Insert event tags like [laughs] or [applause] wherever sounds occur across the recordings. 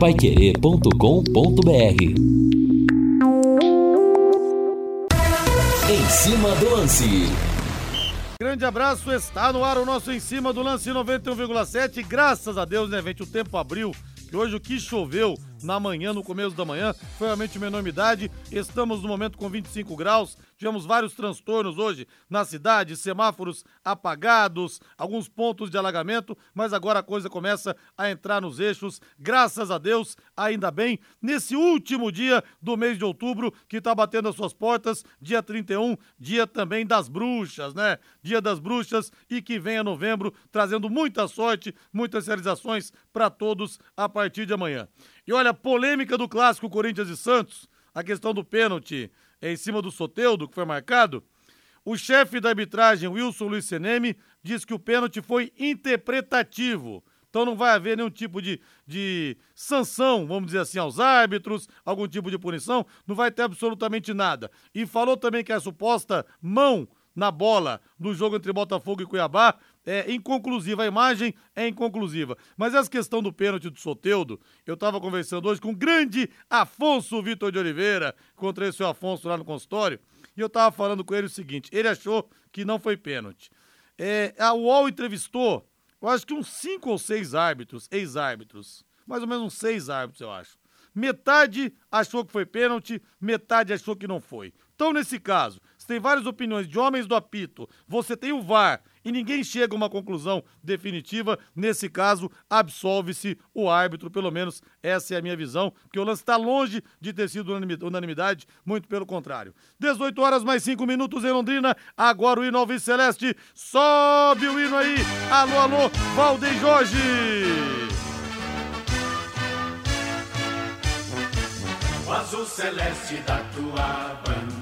paiquerê.com.br Em cima do lance. Grande abraço, está no ar o nosso Em Cima do Lance 91,7. Graças a Deus, né, gente? O tempo abriu. E hoje o que choveu na manhã, no começo da manhã, foi realmente uma enormidade. Estamos no momento com 25 graus. Tivemos vários transtornos hoje na cidade, semáforos apagados, alguns pontos de alagamento, mas agora a coisa começa a entrar nos eixos. Graças a Deus, ainda bem, nesse último dia do mês de outubro, que está batendo as suas portas, dia 31, dia também das bruxas, né? Dia das bruxas e que venha novembro trazendo muita sorte, muitas realizações para todos a partir de amanhã. E olha, polêmica do clássico Corinthians e Santos, a questão do pênalti em cima do Soteudo, que foi marcado. O chefe da arbitragem, Wilson Luiz Seneme, diz que o pênalti foi interpretativo. Então não vai haver nenhum tipo de, de sanção, vamos dizer assim, aos árbitros, algum tipo de punição, não vai ter absolutamente nada. E falou também que a suposta mão na bola do jogo entre Botafogo e Cuiabá é inconclusiva, a imagem é inconclusiva. Mas essa questão do pênalti do Soteudo, eu estava conversando hoje com o grande Afonso Vitor de Oliveira, encontrei o seu Afonso lá no consultório, e eu estava falando com ele o seguinte, ele achou que não foi pênalti. É, a UOL entrevistou, eu acho que uns cinco ou seis árbitros, ex-árbitros, mais ou menos uns seis árbitros, eu acho. Metade achou que foi pênalti, metade achou que não foi. Então, nesse caso, tem várias opiniões de homens do apito, você tem o VAR e ninguém chega a uma conclusão definitiva, nesse caso, absolve-se o árbitro, pelo menos essa é a minha visão, porque o lance está longe de ter sido unanimidade, muito pelo contrário. 18 horas mais 5 minutos em Londrina, agora o hino Alves Celeste, sobe o hino aí, alô, alô, Valdeir Jorge! O azul celeste da tua bandeira.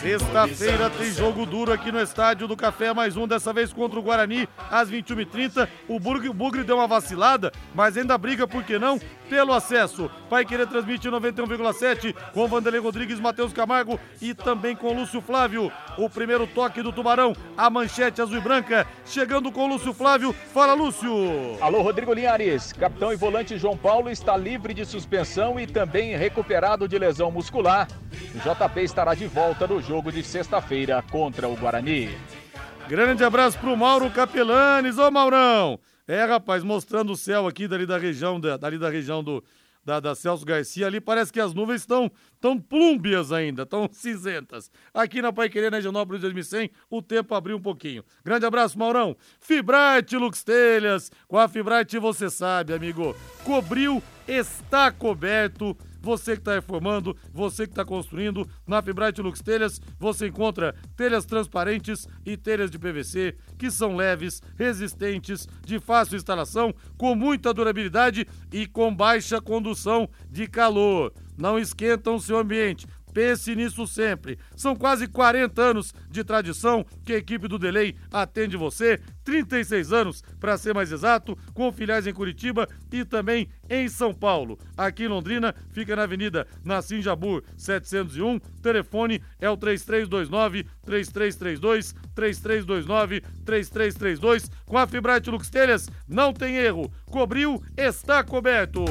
Sexta-feira tem jogo duro aqui no Estádio do Café, mais um, dessa vez contra o Guarani, às 21h30. O Bugre, Bugre deu uma vacilada, mas ainda briga, por que não? Pelo acesso. Vai querer transmitir 91,7 com Vanderlei Rodrigues, Matheus Camargo e também com Lúcio Flávio. O primeiro toque do Tubarão, a manchete azul e branca, chegando com Lúcio Flávio. Fala, Lúcio! Alô, Rodrigo Linhares. Capitão e volante João Paulo está livre de suspensão e também recuperado de lesão muscular. O JP estará de volta no jogo de sexta-feira contra o Guarani. Grande abraço pro Mauro Capelanes. Ô, Maurão! É, rapaz, mostrando o céu aqui dali da região, da, dali da região do, da, da, Celso Garcia ali, parece que as nuvens estão tão plúmbias ainda, tão [laughs] cinzentas. Aqui na Paiquerê, na Genópolis 2100, o tempo abriu um pouquinho. Grande abraço, Maurão. Fibrate Lux Telhas. Com a Fibrate você sabe, amigo. Cobriu, está coberto você que está reformando, você que está construindo, na Fibrate Lux Telhas você encontra telhas transparentes e telhas de PVC que são leves, resistentes, de fácil instalação, com muita durabilidade e com baixa condução de calor. Não esquentam o seu ambiente. Pense nisso sempre. São quase 40 anos de tradição que a equipe do Delay atende você. 36 anos, para ser mais exato, com filiais em Curitiba e também em São Paulo. Aqui em Londrina, fica na Avenida Nassim Jabur 701. Telefone é o 3329 3332 3329 3332. Com a Fibrate Lux Telhas, não tem erro. Cobriu, está coberto.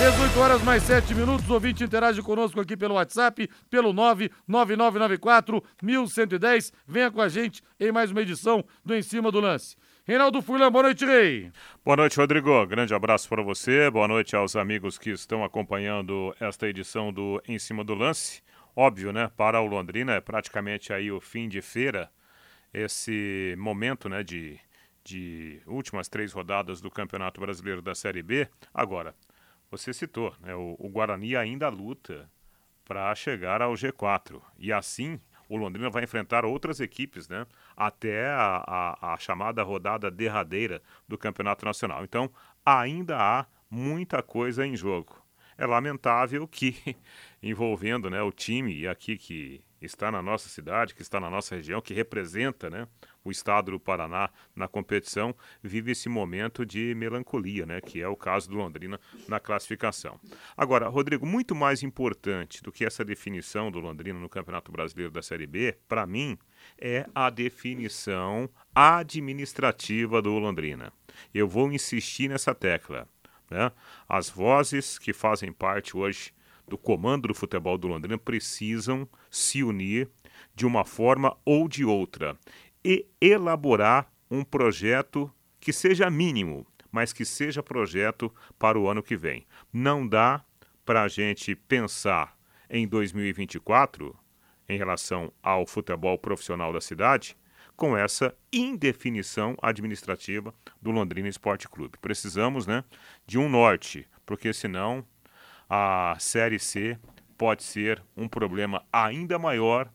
18 horas mais 7 minutos. O ouvinte interage conosco aqui pelo WhatsApp, pelo 99994 1110. Venha com a gente em mais uma edição do Em Cima do Lance. Reinaldo Furlan, boa noite, Rei. Boa noite, Rodrigo. Grande abraço para você. Boa noite aos amigos que estão acompanhando esta edição do Em Cima do Lance. Óbvio, né? Para o Londrina é praticamente aí o fim de feira, esse momento, né, de, de últimas três rodadas do Campeonato Brasileiro da Série B. Agora, você citou, né, o, o Guarani ainda luta para chegar ao G4. E assim, o Londrina vai enfrentar outras equipes, né? Até a, a, a, chamada rodada derradeira do Campeonato Nacional. Então, ainda há muita coisa em jogo. É lamentável que, [laughs] envolvendo né, o time aqui que está na nossa cidade, que está na nossa região, que representa né, o estado do Paraná na competição, vive esse momento de melancolia, né, que é o caso do Londrina na classificação. Agora, Rodrigo, muito mais importante do que essa definição do Londrina no Campeonato Brasileiro da Série B, para mim, é a definição administrativa do Londrina. Eu vou insistir nessa tecla. Né? As vozes que fazem parte hoje do comando do futebol do Londrina precisam se unir de uma forma ou de outra e elaborar um projeto que seja mínimo, mas que seja projeto para o ano que vem. Não dá para a gente pensar em 2024 em relação ao futebol profissional da cidade com essa indefinição administrativa do Londrina Esporte Clube. Precisamos, né, de um norte, porque senão a Série C pode ser um problema ainda maior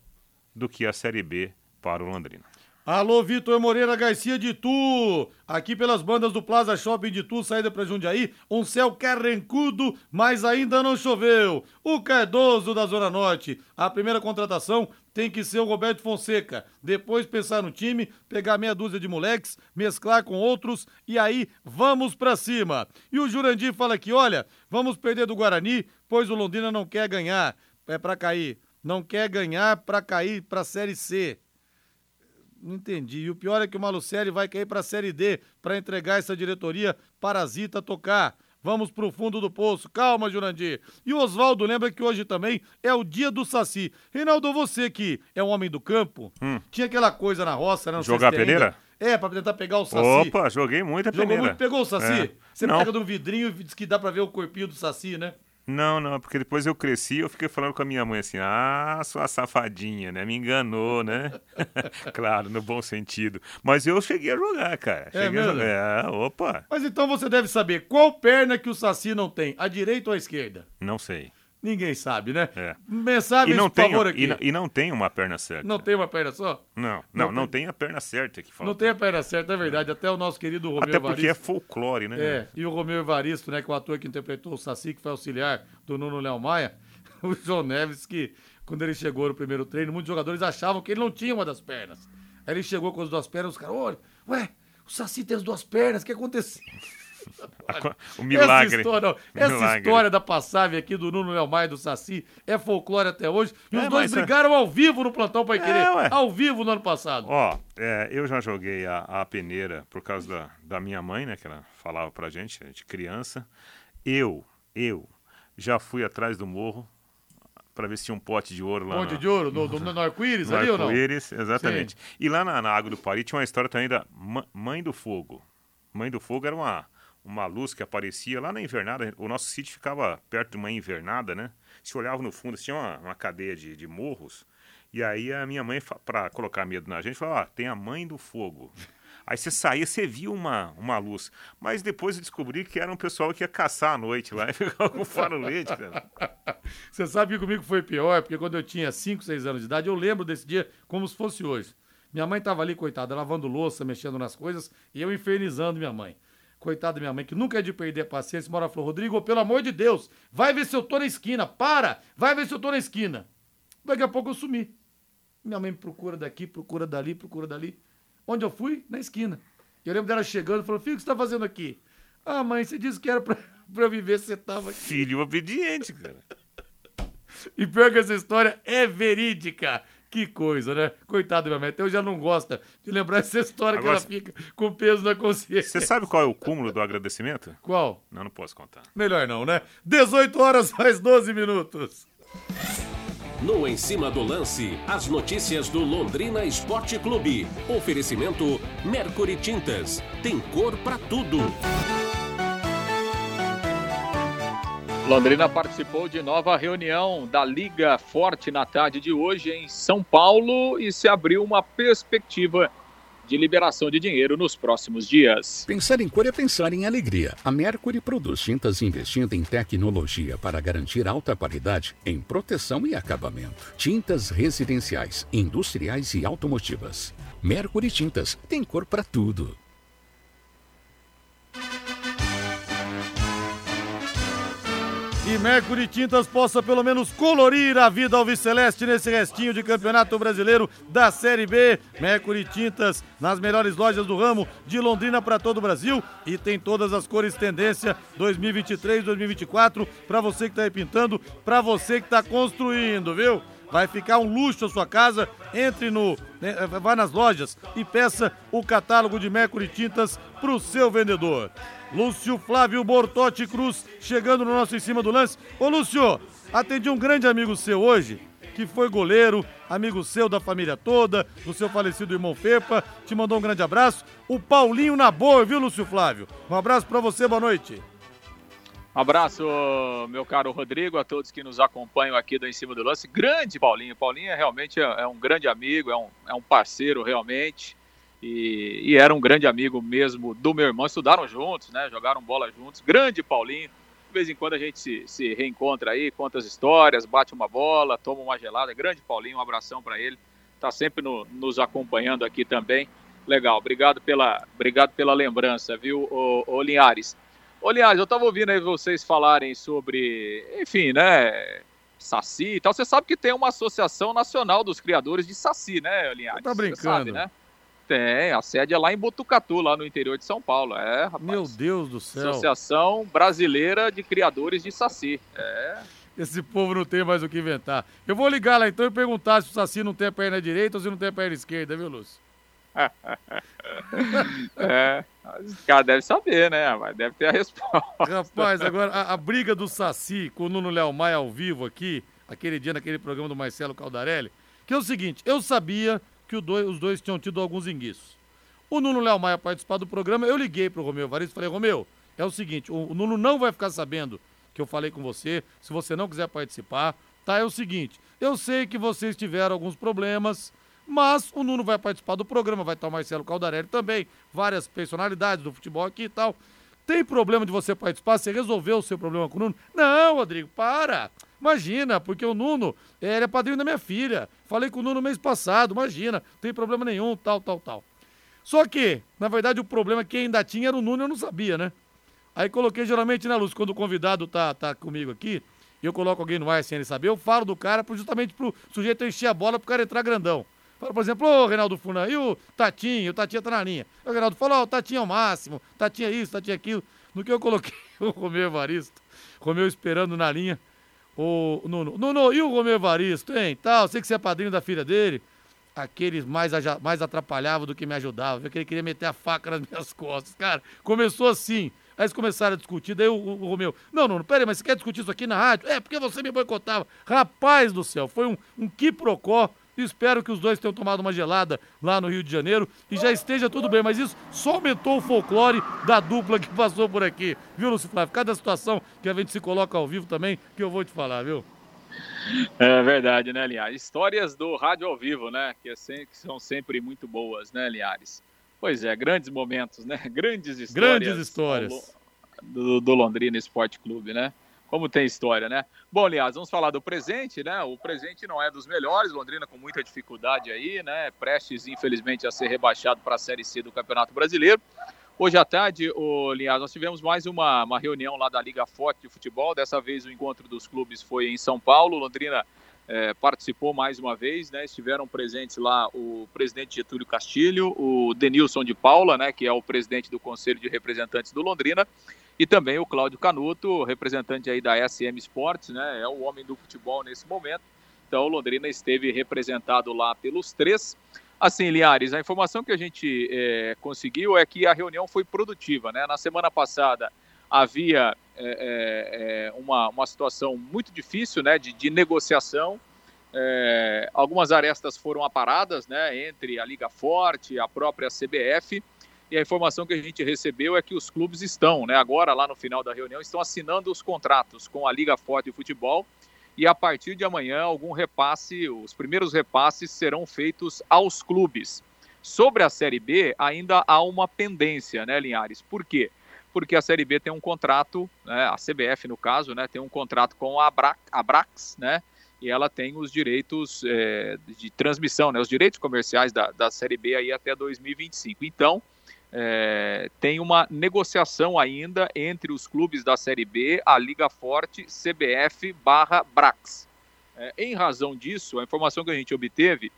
do que a Série B para o Londrina. Alô, Vitor Moreira Garcia de Tu, aqui pelas bandas do Plaza Shopping de Tu, saída para Jundiaí, um céu carrancudo, mas ainda não choveu. O Cardoso da Zona Norte, a primeira contratação tem que ser o Roberto Fonseca, depois pensar no time, pegar meia dúzia de moleques, mesclar com outros e aí vamos para cima. E o Jurandir fala aqui, olha, vamos perder do Guarani, pois o Londrina não quer ganhar, é para cair, não quer ganhar para cair para Série C. Não entendi. E o pior é que o Malucelli vai cair para a Série D para entregar essa diretoria parasita tocar. Vamos pro fundo do poço. Calma, Jurandir. E o Oswaldo lembra que hoje também é o dia do Saci. Reinaldo, você que é um homem do campo, hum. tinha aquela coisa na roça, né? Não Jogar se peneira? Ainda. É, pra tentar pegar o Saci. Opa, joguei muita peneira. Jogou muito, pegou o Saci? É. Você não. pega no vidrinho e diz que dá pra ver o corpinho do Saci, né? Não, não, porque depois eu cresci eu fiquei falando com a minha mãe assim, ah, sua safadinha, né? Me enganou, né? [laughs] claro, no bom sentido. Mas eu cheguei a jogar, cara. É cheguei mesmo? a jogar. É, opa. Mas então você deve saber qual perna que o Saci não tem, a direita ou a esquerda? Não sei. Ninguém sabe, né? É. Mensagem, e não tem, favor, aqui. E não, e não, tem uma perna certa. Não tem uma perna só? Não, não, não, não tem. tem. a perna certa que fala. Não tem a perna certa, é verdade. Até o nosso querido Romeu Até porque Evaristo, é folclore, né? É, e o Romeu Evaristo, né, que é o ator que interpretou o Saci, que foi auxiliar do Nuno Léo Maia, [laughs] o João Neves, que quando ele chegou no primeiro treino, muitos jogadores achavam que ele não tinha uma das pernas. Aí ele chegou com as duas pernas, os caras, olha, ué, o Saci tem as duas pernas, o que aconteceu? [laughs] o milagre. Essa história, não, essa milagre. história da passagem aqui do Nuno Leal Maia do Saci é folclore até hoje. E é, os dois é- brigaram é... ao vivo no plantão para querer. É, ao vivo no ano passado. Ó, é, eu já joguei a, a, peneira por causa da, da minha mãe, né? Que ela falava pra gente, de criança. Eu, eu, já fui atrás do morro para ver se tinha um pote de ouro lá. Pote de ouro? No, no, no arco-íris [laughs] ali ou não? arco-íris, exatamente. Sim. E lá na, na Água do Pari tinha uma história também da Mãe do Fogo. Mãe do Fogo era uma uma luz que aparecia lá na invernada. O nosso sítio ficava perto de uma invernada, né? Se olhava no fundo, tinha uma, uma cadeia de, de morros. E aí a minha mãe, para colocar medo na gente, falou: ah, tem a mãe do fogo. [laughs] Aí você saía, você via uma, uma luz. Mas depois eu descobri que era um pessoal que ia caçar à noite lá e [laughs] ficava com farolete, cara. [laughs] Você sabe que comigo foi pior, porque quando eu tinha 5, 6 anos de idade, eu lembro desse dia como se fosse hoje. Minha mãe estava ali, coitada, lavando louça, mexendo nas coisas, e eu infernizando minha mãe. Coitada da minha mãe, que nunca é de perder a paciência, mora falou, Rodrigo, pelo amor de Deus, vai ver se eu tô na esquina, para, vai ver se eu tô na esquina. Daqui a pouco eu sumi. Minha mãe me procura daqui, procura dali, procura dali. Onde eu fui? Na esquina. Eu lembro dela chegando e falou, filho, o que você tá fazendo aqui? Ah, mãe, você disse que era pra, [laughs] pra eu viver, você tava aqui. Filho obediente, cara. [laughs] e pior que essa história é verídica. Que coisa, né? Coitado da minha mãe. Até eu já não gosta de lembrar essa história Agora, que ela fica com peso na consciência. Você sabe qual é o cúmulo do agradecimento? Qual? Não, não posso contar. Melhor não, né? 18 horas mais 12 minutos. No Em Cima do Lance, as notícias do Londrina Esporte Clube. Oferecimento Mercury Tintas. Tem cor para tudo. Londrina participou de nova reunião da Liga Forte na tarde de hoje em São Paulo e se abriu uma perspectiva de liberação de dinheiro nos próximos dias. Pensar em cor é pensar em alegria. A Mercury produz tintas investindo em tecnologia para garantir alta qualidade em proteção e acabamento. Tintas residenciais, industriais e automotivas. Mercury Tintas tem cor para tudo. E Mercury Tintas possa pelo menos colorir a vida alviceleste nesse restinho de campeonato brasileiro da Série B. Mercury Tintas nas melhores lojas do ramo de Londrina para todo o Brasil e tem todas as cores tendência 2023, 2024 para você que está repintando, para você que está construindo, viu? Vai ficar um luxo a sua casa. Entre no. Né, vá nas lojas e peça o catálogo de Mercury Tintas para o seu vendedor. Lúcio Flávio Bortotti Cruz chegando no nosso em cima do lance. Ô Lúcio, atendi um grande amigo seu hoje, que foi goleiro, amigo seu da família toda, do seu falecido irmão Pepa, te mandou um grande abraço. O Paulinho na boa, viu, Lúcio Flávio? Um abraço para você, boa noite. Abraço, meu caro Rodrigo, a todos que nos acompanham aqui do Em Cima do Lance. Grande Paulinho. Paulinho é realmente é um grande amigo, é um, é um parceiro realmente. E, e, era um grande amigo mesmo do meu irmão. Estudaram juntos, né? Jogaram bola juntos. Grande Paulinho. De vez em quando a gente se, se reencontra aí, conta as histórias, bate uma bola, toma uma gelada. Grande Paulinho, um abração para ele. Tá sempre no, nos acompanhando aqui também. Legal, obrigado pela, obrigado pela lembrança, viu, ô, ô Linhares? Ô, Linhares, eu estava ouvindo aí vocês falarem sobre, enfim, né, Saci e tal. Você sabe que tem uma associação nacional dos criadores de Saci, né, Linhares? Tá brincando. Sabe, né? Tem, a sede é lá em Botucatu, lá no interior de São Paulo. É, rapaz. Meu Deus do céu. Associação Brasileira de Criadores de Saci. É. Esse povo não tem mais o que inventar. Eu vou ligar lá então e perguntar se o Saci não tem a perna direita ou se não tem a perna esquerda, viu, Lúcio? [laughs] é, os caras devem saber, né? Mas deve ter a resposta. Rapaz, agora a, a briga do Saci com o Nuno Léo Maia ao vivo aqui, aquele dia naquele programa do Marcelo Caldarelli, que é o seguinte, eu sabia que dois, os dois tinham tido alguns enguiços. O Nuno Léo Maia participar do programa, eu liguei pro Romeu Varisto e falei, Romeu, é o seguinte, o, o Nuno não vai ficar sabendo que eu falei com você, se você não quiser participar, tá? É o seguinte, eu sei que vocês tiveram alguns problemas, mas o Nuno vai participar do programa, vai estar o Marcelo Caldarelli também, várias personalidades do futebol aqui e tal. Tem problema de você participar? Você resolveu o seu problema com o Nuno? Não, Rodrigo, para! Imagina, porque o Nuno, ele é padrinho da minha filha. Falei com o Nuno mês passado, imagina, não tem problema nenhum, tal, tal, tal. Só que, na verdade, o problema que ainda tinha era o Nuno, eu não sabia, né? Aí coloquei geralmente na luz, quando o convidado tá, tá comigo aqui, eu coloco alguém no ar sem ele saber, eu falo do cara justamente pro sujeito encher a bola pro cara entrar grandão. Fala, por exemplo, ô Reinaldo Furlan, e o Tatinho, o Tatinha tá na linha. O Reinaldo falou, ó, o Tatinho é o máximo, Tatinha isso, Tatinha aquilo. No que eu coloquei [laughs] o Romeu Evaristo, Romeu esperando na linha, o Nuno, Nuno, e o Romeu Evaristo, hein, tal, sei que você é padrinho da filha dele. Aqueles mais, mais atrapalhava do que me ajudava, viu que ele queria meter a faca nas [laughs] minhas costas. Cara, começou assim, Aí eles começaram a discutir, daí o, o, o Romeu, não, não, peraí, mas você quer discutir isso aqui na rádio? É, porque você me boicotava. Rapaz do céu, foi um, um quiprocó Espero que os dois tenham tomado uma gelada lá no Rio de Janeiro e já esteja tudo bem, mas isso só aumentou o folclore da dupla que passou por aqui. Viu, Lúcio Flávio? Cada situação que a gente se coloca ao vivo também, que eu vou te falar, viu? É verdade, né, Linhares? Histórias do rádio ao vivo, né? Que, é sempre, que são sempre muito boas, né, Linhares? Pois é, grandes momentos, né? [laughs] Grandes histórias. Grandes histórias. Do, do Londrina Esporte Clube, né? Como tem história, né? Bom, aliás, vamos falar do presente, né? O presente não é dos melhores, Londrina com muita dificuldade aí, né? Prestes, infelizmente, a ser rebaixado para a Série C do Campeonato Brasileiro. Hoje à tarde, o Linhares, nós tivemos mais uma, uma reunião lá da Liga Forte de Futebol. Dessa vez o encontro dos clubes foi em São Paulo. Londrina é, participou mais uma vez, né? Estiveram presentes lá o presidente Getúlio Castilho, o Denilson de Paula, né? Que é o presidente do Conselho de Representantes do Londrina, e também o Cláudio Canuto, representante aí da SM Sports, né? É o homem do futebol nesse momento. Então, o Londrina esteve representado lá pelos três. Assim, Liares, a informação que a gente é, conseguiu é que a reunião foi produtiva, né? Na semana passada havia é, é uma, uma situação muito difícil, né? De, de negociação. É, algumas arestas foram aparadas, né? Entre a Liga Forte, a própria CBF e a informação que a gente recebeu é que os clubes estão, né, agora lá no final da reunião, estão assinando os contratos com a Liga Forte de Futebol e a partir de amanhã algum repasse, os primeiros repasses serão feitos aos clubes. Sobre a Série B, ainda há uma pendência, né, Linhares? Por quê? Porque a Série B tem um contrato, né, a CBF no caso, né, tem um contrato com a Abrax, né, e ela tem os direitos é, de transmissão, né, os direitos comerciais da, da Série B aí até 2025. Então, é, tem uma negociação ainda entre os clubes da Série B, a Liga Forte, CBF barra Brax. É, em razão disso, a informação que a gente obteve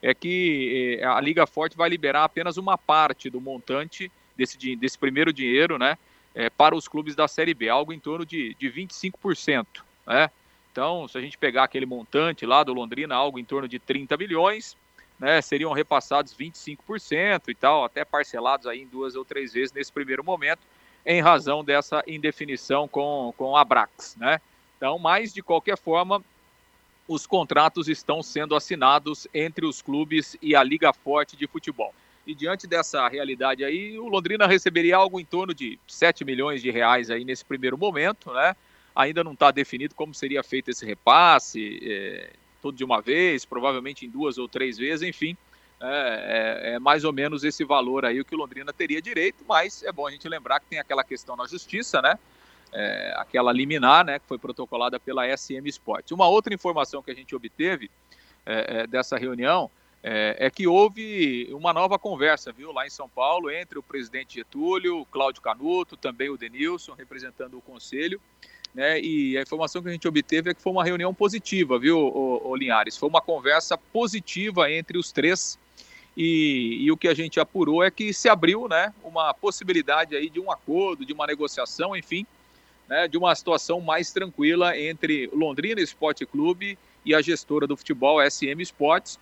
é que é, a Liga Forte vai liberar apenas uma parte do montante desse, desse primeiro dinheiro né, é, para os clubes da Série B, algo em torno de, de 25%. Né? Então, se a gente pegar aquele montante lá do Londrina, algo em torno de 30 bilhões, né, seriam repassados 25% e tal, até parcelados aí em duas ou três vezes nesse primeiro momento. em razão dessa indefinição com, com a Brax, né? Então, mas de qualquer forma, os contratos estão sendo assinados entre os clubes e a Liga Forte de Futebol. E diante dessa realidade aí, o Londrina receberia algo em torno de 7 milhões de reais aí nesse primeiro momento, né? Ainda não está definido como seria feito esse repasse, é, tudo de uma vez, provavelmente em duas ou três vezes, enfim. É, é, é, mais ou menos esse valor aí o que o Londrina teria direito, mas é bom a gente lembrar que tem aquela questão na justiça, né? É, aquela liminar, né, que foi protocolada pela SM Sport. Uma outra informação que a gente obteve é, é, dessa reunião é, é, que houve uma nova conversa, viu, lá em São Paulo, entre o presidente Getúlio, Cláudio Canuto, também o Denilson, representando o conselho, né, e a informação que a gente obteve é que foi uma reunião positiva, viu, o, o Linhares? Foi uma conversa positiva entre os três, e, e, o que a gente apurou é que se abriu, né, uma possibilidade aí de um acordo, de uma negociação, enfim, né, de uma situação mais tranquila entre Londrina Esporte Clube e a gestora do futebol SM Sports,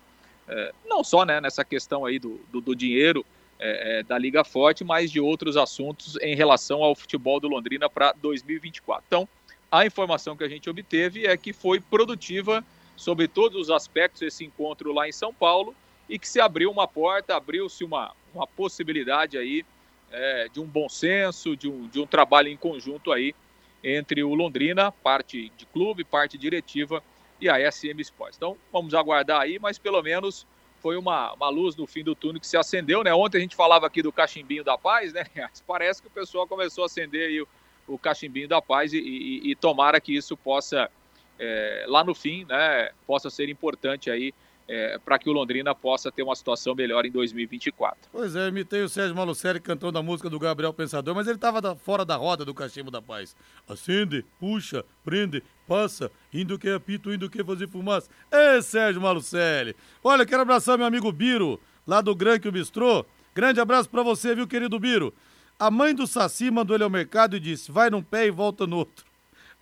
é, não só né, nessa questão aí do, do, do dinheiro é, é, da Liga Forte, mas de outros assuntos em relação ao futebol do Londrina para 2024. Então, a informação que a gente obteve é que foi produtiva sobre todos os aspectos esse encontro lá em São Paulo e que se abriu uma porta, abriu-se uma, uma possibilidade aí é, de um bom senso, de um, de um trabalho em conjunto aí entre o Londrina, parte de clube, parte diretiva e a SM Sports. Então, vamos aguardar aí, mas pelo menos foi uma, uma luz no fim do túnel que se acendeu, né? Ontem a gente falava aqui do cachimbinho da paz, né? [laughs] Parece que o pessoal começou a acender aí o, o cachimbinho da paz e, e, e tomara que isso possa, é, lá no fim, né, possa ser importante aí é, para que o Londrina possa ter uma situação melhor em 2024. Pois é, imitei o Sérgio Malucelli cantando a música do Gabriel Pensador, mas ele estava fora da roda do Cachimbo da Paz. Acende, puxa, prende, passa, indo que apito, indo que fazer fumaça. Ê, Sérgio Malucelli! Olha, quero abraçar meu amigo Biro, lá do Granque Bistrô. Grande abraço para você, viu, querido Biro? A mãe do Saci mandou ele ao mercado e disse: vai num pé e volta no outro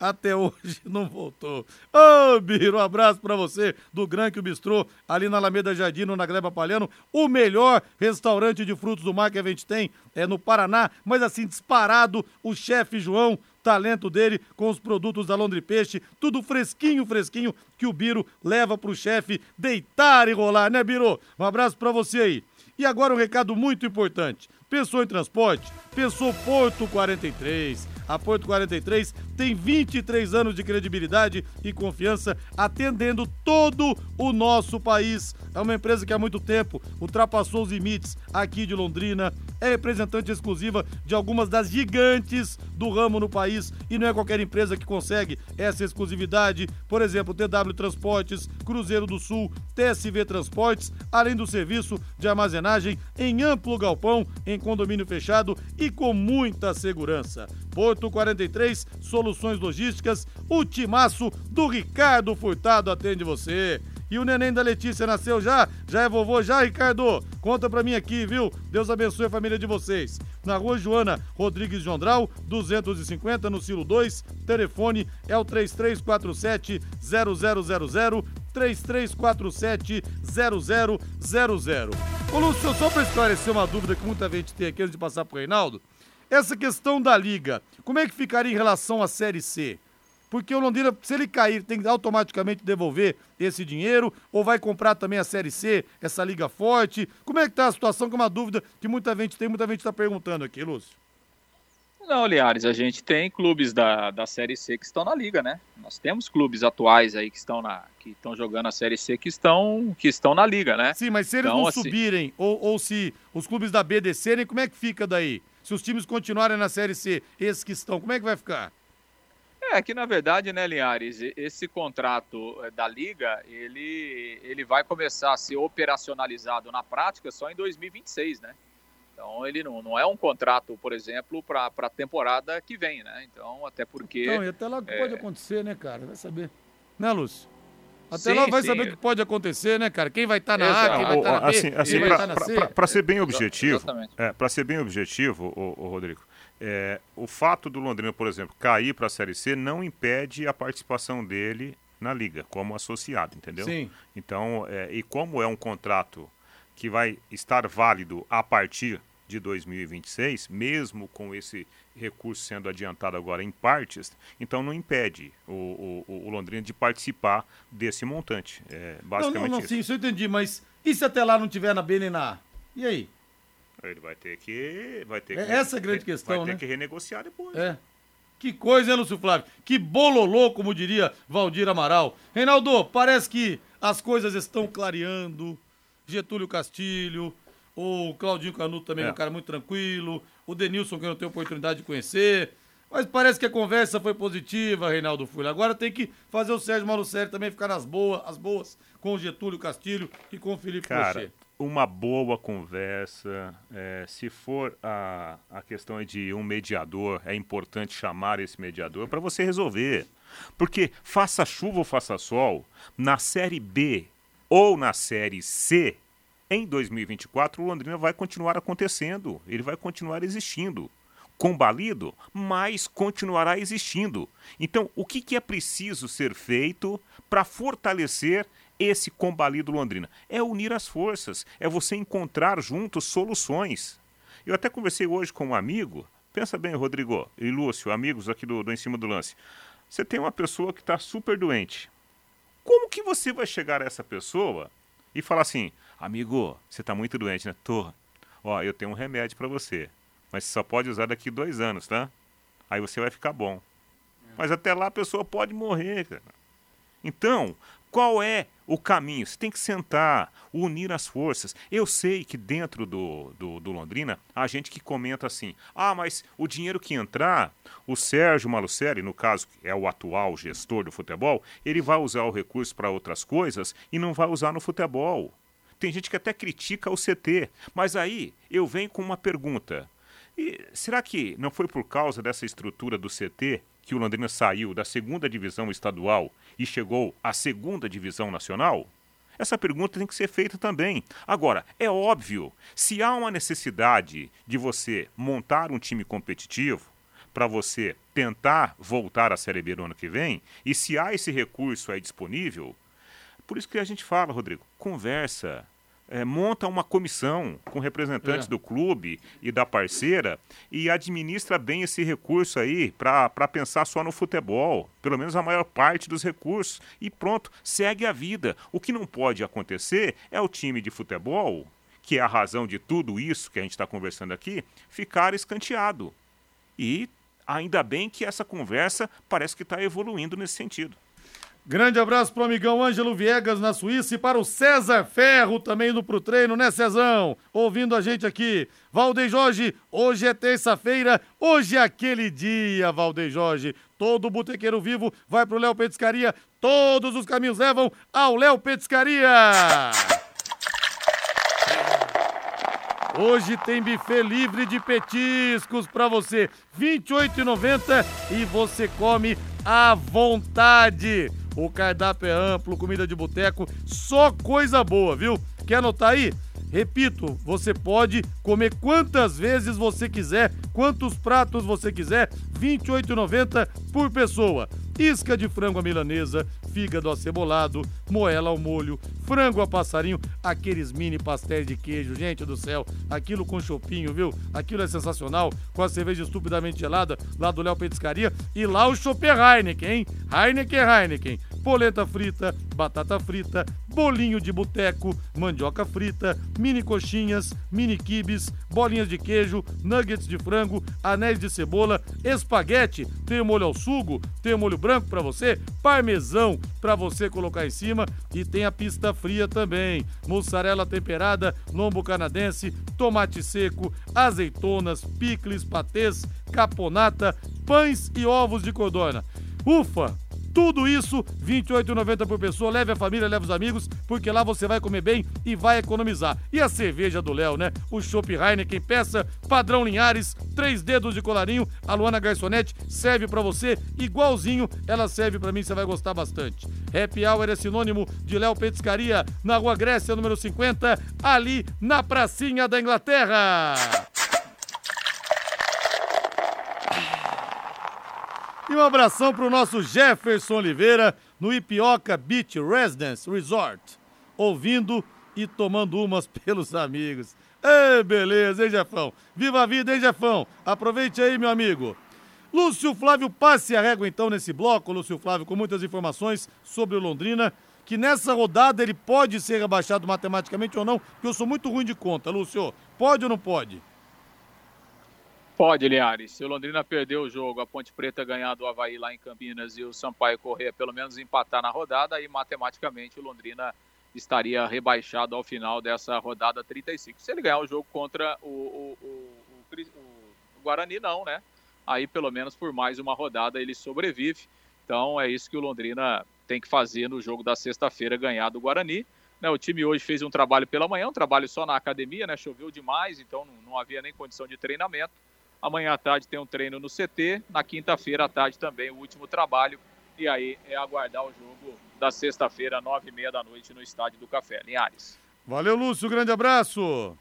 até hoje [laughs] não voltou. Ô, oh, Biro, um abraço para você do Granque Bistrô, ali na Alameda Jardino, na Gleba Palhano. O melhor restaurante de frutos do mar que a gente tem é no Paraná, mas assim, disparado, o chefe João, talento dele com os produtos da Londre Peixe, tudo fresquinho, fresquinho, que o Biro leva pro chefe deitar e rolar, né, Biro? Um abraço para você aí. E agora um recado muito importante. Pensou em transporte? Pensou Porto 43. A Porto 43 tem 23 anos de credibilidade e confiança atendendo todo o nosso país. É uma empresa que há muito tempo ultrapassou os limites aqui de Londrina, é representante exclusiva de algumas das gigantes do ramo no país e não é qualquer empresa que consegue essa exclusividade. Por exemplo, TW Transportes, Cruzeiro do Sul, TSV Transportes, além do serviço de armazenagem em amplo galpão, em condomínio fechado e com muita segurança. Porto 43, soluções logísticas, o timaço do Ricardo Furtado atende você. E o neném da Letícia nasceu já? Já é vovô já, Ricardo? Conta pra mim aqui, viu? Deus abençoe a família de vocês. Na rua Joana Rodrigues Jondral, 250, no Silo 2. Telefone é o 3347 0000 3347 0000. Ô Lúcio, só para esclarecer uma dúvida que muita gente tem aqui antes de passar pro Reinaldo, essa questão da liga, como é que ficaria em relação à Série C? Porque o Londrina, se ele cair, tem que automaticamente devolver esse dinheiro, ou vai comprar também a Série C, essa liga forte? Como é que tá a situação? Que é uma dúvida que muita gente tem, muita gente está perguntando aqui, Lúcio. Não, Liares, a gente tem clubes da, da Série C que estão na liga, né? Nós temos clubes atuais aí que estão na que estão jogando a Série C que estão que estão na liga, né? Sim, mas se eles então, não assim... subirem ou, ou se os clubes da B descerem, como é que fica daí? Se os times continuarem na Série C, esses que estão, como é que vai ficar? É que na verdade, né, Linhares, esse contrato eh, da liga, ele, ele vai começar a ser operacionalizado na prática só em 2026, né? Então ele não, não é um contrato, por exemplo, para a temporada que vem, né? Então, até porque. Então, e até lá que é... pode acontecer, né, cara? Vai saber. Né, Lúcio? Até sim, lá vai sim. saber o que pode acontecer, né, cara? Quem vai estar tá na Exato. A, quem vai estar tá na B, assim, assim, pra, vai estar tá na C. Para ser bem objetivo, é, para ser bem objetivo, o, o Rodrigo, é, o fato do Londrina, por exemplo, cair para a Série C não impede a participação dele na liga como associado, entendeu? Sim. Então, é, e como é um contrato que vai estar válido a partir de 2026, mesmo com esse recurso sendo adiantado agora em partes, então não impede o, o, o Londrina de participar desse montante. É basicamente não, não, não, isso. Sim, isso eu entendi, mas e se até lá não tiver na B nem na A? E aí? Ele vai ter que. Vai ter É que, essa a grande vai questão, ter né? que renegociar depois. É. Que coisa, hein, Lúcio Flávio? Que bololô, como diria Valdir Amaral. Reinaldo, parece que as coisas estão clareando. Getúlio Castilho, o Claudinho Canuto também é É. um cara muito tranquilo, o Denilson que eu não tenho oportunidade de conhecer. Mas parece que a conversa foi positiva, Reinaldo Fulho. Agora tem que fazer o Sérgio Malucelli também ficar nas boas, as boas com o Getúlio Castilho e com o Felipe Cara. Uma boa conversa. é, se for a, a questão de um mediador, é importante chamar esse mediador para você resolver. Porque faça chuva ou faça sol, na Série B ou na Série C, em 2024 o Londrina vai continuar acontecendo, ele vai continuar existindo. Combalido, mas continuará existindo. Então, o que, que é preciso ser feito para fortalecer esse combalido Londrina? É unir as forças, é você encontrar juntos soluções. Eu até conversei hoje com um amigo. Pensa bem, Rodrigo e Lúcio, amigos aqui do, do Em Cima do Lance. Você tem uma pessoa que está super doente. Como que você vai chegar a essa pessoa e falar assim, amigo, você está muito doente, né? Tô. Ó, eu tenho um remédio para você, mas você só pode usar daqui dois anos, tá? Aí você vai ficar bom. Mas até lá a pessoa pode morrer, cara. Então, qual é o caminho? Você tem que sentar, unir as forças. Eu sei que dentro do, do, do Londrina, há gente que comenta assim: ah, mas o dinheiro que entrar, o Sérgio Malucelli, no caso, é o atual gestor do futebol, ele vai usar o recurso para outras coisas e não vai usar no futebol. Tem gente que até critica o CT, mas aí eu venho com uma pergunta. E será que não foi por causa dessa estrutura do CT que o Londrina saiu da segunda divisão estadual e chegou à segunda divisão nacional? Essa pergunta tem que ser feita também. Agora, é óbvio, se há uma necessidade de você montar um time competitivo para você tentar voltar à Série B no ano que vem, e se há esse recurso aí disponível, por isso que a gente fala, Rodrigo, conversa, é, monta uma comissão com representantes É. do clube e da parceira e administra bem esse recurso aí para pensar só no futebol, pelo menos a maior parte dos recursos, e pronto, segue a vida. O que não pode acontecer é o time de futebol, que é a razão de tudo isso que a gente está conversando aqui, ficar escanteado. E ainda bem que essa conversa parece que está evoluindo nesse sentido. Grande abraço pro amigão Ângelo Viegas na Suíça e para o César Ferro também indo pro treino, né, Cezão? Ouvindo a gente aqui. Valdeir Jorge, hoje é terça-feira, hoje é aquele dia, Valdeir Jorge. Todo botequeiro vivo vai pro Léo Petiscaria, todos os caminhos levam ao Léo Petiscaria. Hoje tem buffet livre de petiscos pra você, R$ 28,90 e você come à vontade. O cardápio é amplo, comida de boteco, só coisa boa, viu? Quer anotar aí? Repito, você pode comer quantas vezes você quiser, quantos pratos você quiser, R$ 28,90 por pessoa. Isca de frango à milanesa, fígado acebolado, moela ao molho, frango a passarinho, aqueles mini pastéis de queijo, gente do céu, aquilo com chopinho, viu? Aquilo é sensacional, com a cerveja estupidamente gelada lá do Léo Petiscaria e lá o chopp Heineken, hein? Heineken Heineken, polenta frita, batata frita, bolinho de boteco, mandioca frita, mini coxinhas, mini quibes, bolinhas de queijo, nuggets de frango, anéis de cebola, espaguete, tem molho ao sugo, tem molho branco pra você, parmesão pra você colocar em cima e tem a pista fria também, mussarela temperada, lombo canadense, tomate seco, azeitonas, picles, patês, caponata, pães e ovos de codorna. Ufa! Tudo isso, R$ 28,90 por pessoa. Leve a família, leve os amigos, porque lá você vai comer bem e vai economizar. E a cerveja do Léo, né? O Chopp Heineken, peça padrão Linhares, três dedos de colarinho. A Luana Garçonete serve pra você igualzinho. Ela serve pra mim, você vai gostar bastante. Happy Hour é sinônimo de Léo Petiscaria, na Rua Grécia, número 50, ali na pracinha da Inglaterra. E um abração pro nosso Jefferson Oliveira no Ipioca Beach Residence Resort, ouvindo e tomando umas [laughs] pelos amigos. Ê, beleza, hein, Jefão? Viva a vida, hein, Jefão? Aproveite aí, meu amigo. Lúcio Flávio, passe a régua então nesse bloco, Lúcio Flávio, com muitas informações sobre o Londrina, que nessa rodada ele pode ser rebaixado matematicamente ou não, porque eu sou muito ruim de conta, Lúcio. Pode ou não pode? Pode, Linhares. Se o Londrina perder o jogo, a Ponte Preta ganhar do Havaí lá em Campinas e o Sampaio correr pelo menos empatar na rodada, aí matematicamente o Londrina estaria rebaixado ao final dessa rodada 35. Se ele ganhar o jogo contra o, o, o, o Guarani, não, né? Aí pelo menos por mais uma rodada ele sobrevive. Então é isso que o Londrina tem que fazer no jogo da sexta-feira, ganhar do Guarani. Né, o time hoje fez um trabalho pela manhã, um trabalho só na academia, né? Choveu demais, então não havia nem condição de treinamento Amanhã à tarde tem um treino no CT. Na quinta-feira à tarde também o último trabalho. E aí é aguardar o jogo da sexta-feira, nove e meia da noite, no Estádio do Café. Linhares. Valeu, Lúcio. Grande abraço.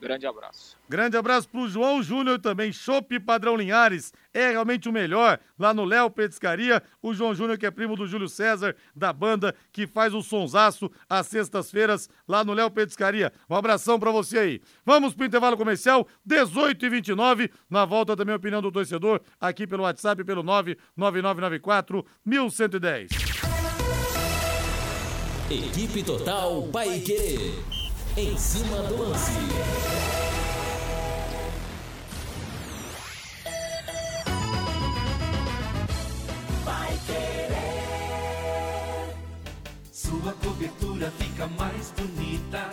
Grande abraço. Grande abraço pro João Júnior também. Chopp Padrão Linhares é realmente o melhor lá no Léo Petiscaria. O João Júnior, que é primo do Júlio César, da banda, que faz o sonsaço às sextas-feiras lá no Léo Petiscaria. Um abração para você aí. Vamos pro intervalo comercial, 18 e 29 Na volta também a opinião do torcedor aqui pelo WhatsApp, pelo 99994 1110. Equipe Total Paique. Em cima do lance. Vai querer. Sua cobertura fica mais bonita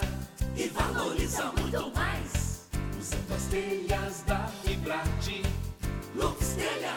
e valoriza muito mais. Usando as telhas da Fibrate. Lux Telhas.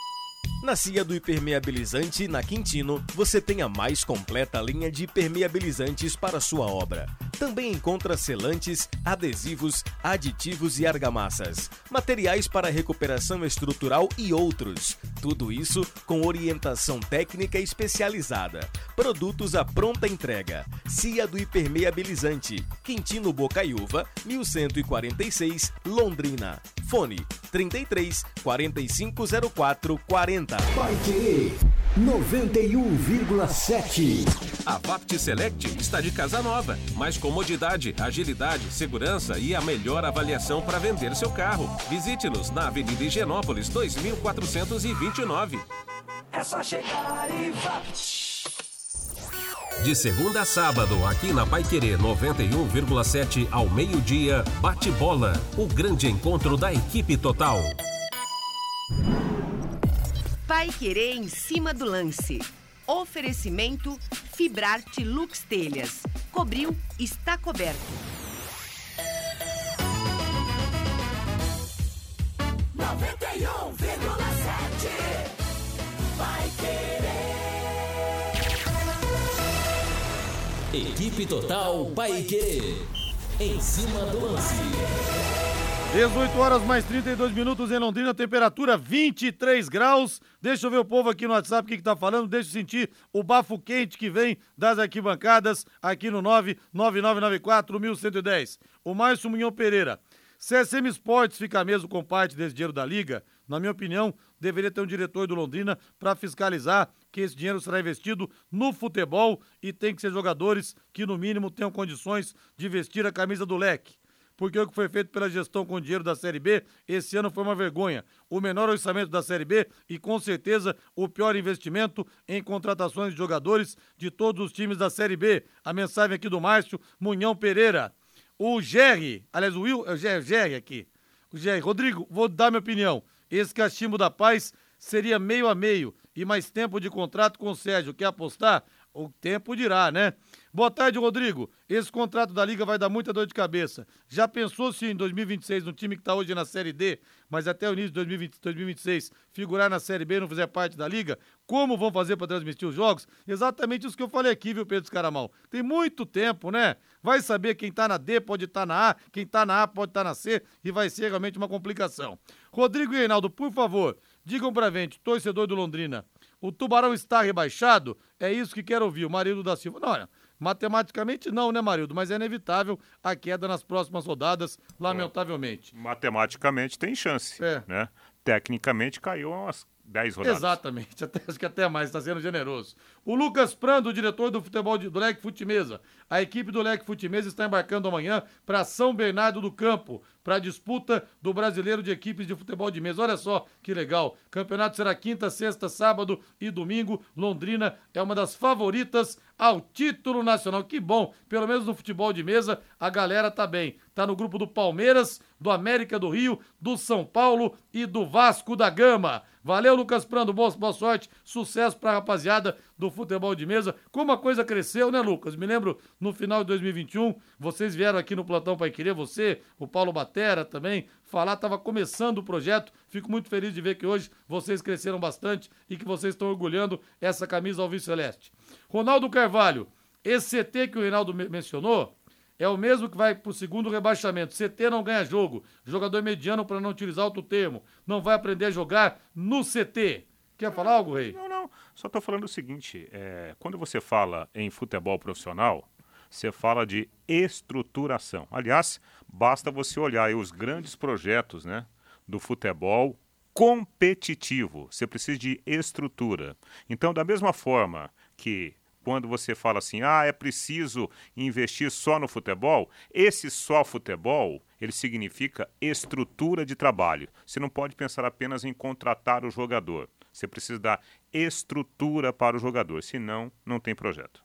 Na Cia do Hipermeabilizante, na Quintino, você tem a mais completa linha de hipermeabilizantes para sua obra. Também encontra selantes, adesivos, aditivos e argamassas, materiais para recuperação estrutural e outros. Tudo isso com orientação técnica especializada. Produtos à pronta entrega. Cia do Hipermeabilizante, Quintino Bocaiúva, 1146, Londrina. Fone 33 4504 40. Vai querer 91,7. A Vapt Select está de casa nova. Mais comodidade, agilidade, segurança e a melhor avaliação para vender seu carro. Visite-nos na Avenida Higienópolis 2429. É só chegar e Vapt. De segunda a sábado, aqui na Paiquerê 91,7 ao meio-dia, bate bola. O grande encontro da equipe total. Vai querer em cima do lance. Oferecimento Fibrarte Lux Telhas. Cobriu, está coberto. Noventa e um vírgula sete. Vai querer. Equipe Total Paique. Em cima do lance. 18 horas mais 32 minutos em Londrina, temperatura 23 graus. Deixa eu ver o povo aqui no WhatsApp o que, que tá falando. Deixa eu sentir o bafo quente que vem das arquibancadas aqui no 99994 1110. O Márcio Munhão Pereira. CSM Esportes fica mesmo com parte desse dinheiro da Liga? Na minha opinião, deveria ter um diretor do Londrina para fiscalizar que esse dinheiro será investido no futebol e tem que ser jogadores que, no mínimo, tenham condições de vestir a camisa do leque porque o que foi feito pela gestão com dinheiro da Série B esse ano foi uma vergonha. O menor orçamento da Série B e com certeza o pior investimento em contratações de jogadores de todos os times da Série B. A mensagem aqui do Márcio Munhão Pereira. O Gerry, aliás, o Will, é o Gerry aqui. O Gerry, Rodrigo, vou dar minha opinião. Esse cachimbo da paz seria meio a meio e mais tempo de contrato com o Sérgio. Quer apostar? O tempo dirá, né? Boa tarde, Rodrigo. Esse contrato da Liga vai dar muita dor de cabeça. Já pensou se em 2026, no time que está hoje na Série D, mas até o início de 2020, 2026, figurar na Série B e não fizer parte da Liga? Como vão fazer para transmitir os jogos? Exatamente isso que eu falei aqui, viu, Pedro Escaramal? Tem muito tempo, né? Vai saber quem está na D pode estar tá na A, quem está na A pode estar tá na C e vai ser realmente uma complicação. Rodrigo e Reinaldo, por favor, digam pra gente, torcedor do Londrina, o Tubarão está rebaixado? É isso que quero ouvir, o marido da Silva. Não, olha, matematicamente não, né, Marildo? Mas é inevitável a queda nas próximas rodadas, lamentavelmente. Matematicamente tem chance, é. né? Tecnicamente caiu umas 10 rodadas. Exatamente, [laughs] até, acho que até mais, está sendo generoso. O Lucas Prando, diretor do futebol de, do Leque Futimesa. A equipe do Leque Futimesa está embarcando amanhã para São Bernardo do Campo, para a disputa do Brasileiro de Equipes de Futebol de Mesa. Olha só que legal. Campeonato será quinta, sexta, sábado e domingo. Londrina é uma das favoritas ao título nacional. Que bom, pelo menos no futebol de mesa a galera tá bem. Tá no grupo do Palmeiras, do América do Rio, do São Paulo e do Vasco da Gama. Valeu, Lucas Prando. Boa, boa sorte, sucesso pra rapaziada do futebol de mesa. Como a coisa cresceu, né, Lucas? Me lembro no final de 2021, vocês vieram aqui no Plantão Pai Querer, você, o Paulo Batera também, falar, estava começando o projeto. Fico muito feliz de ver que hoje vocês cresceram bastante e que vocês estão orgulhando essa camisa Alves Celeste. Ronaldo Carvalho, esse CT que o Reinaldo mencionou, é o mesmo que vai para o segundo rebaixamento. CT não ganha jogo. Jogador mediano, para não utilizar outro termo, não vai aprender a jogar no CT. Quer falar algo, Rei? Não. Só estou falando o seguinte: é, quando você fala em futebol profissional, você fala de estruturação. Aliás, basta você olhar os grandes projetos né, do futebol competitivo. Você precisa de estrutura. Então, da mesma forma que quando você fala assim, ah, é preciso investir só no futebol, esse só futebol, ele significa estrutura de trabalho. Você não pode pensar apenas em contratar o jogador. Você precisa dar estrutura para o jogador, senão não tem projeto.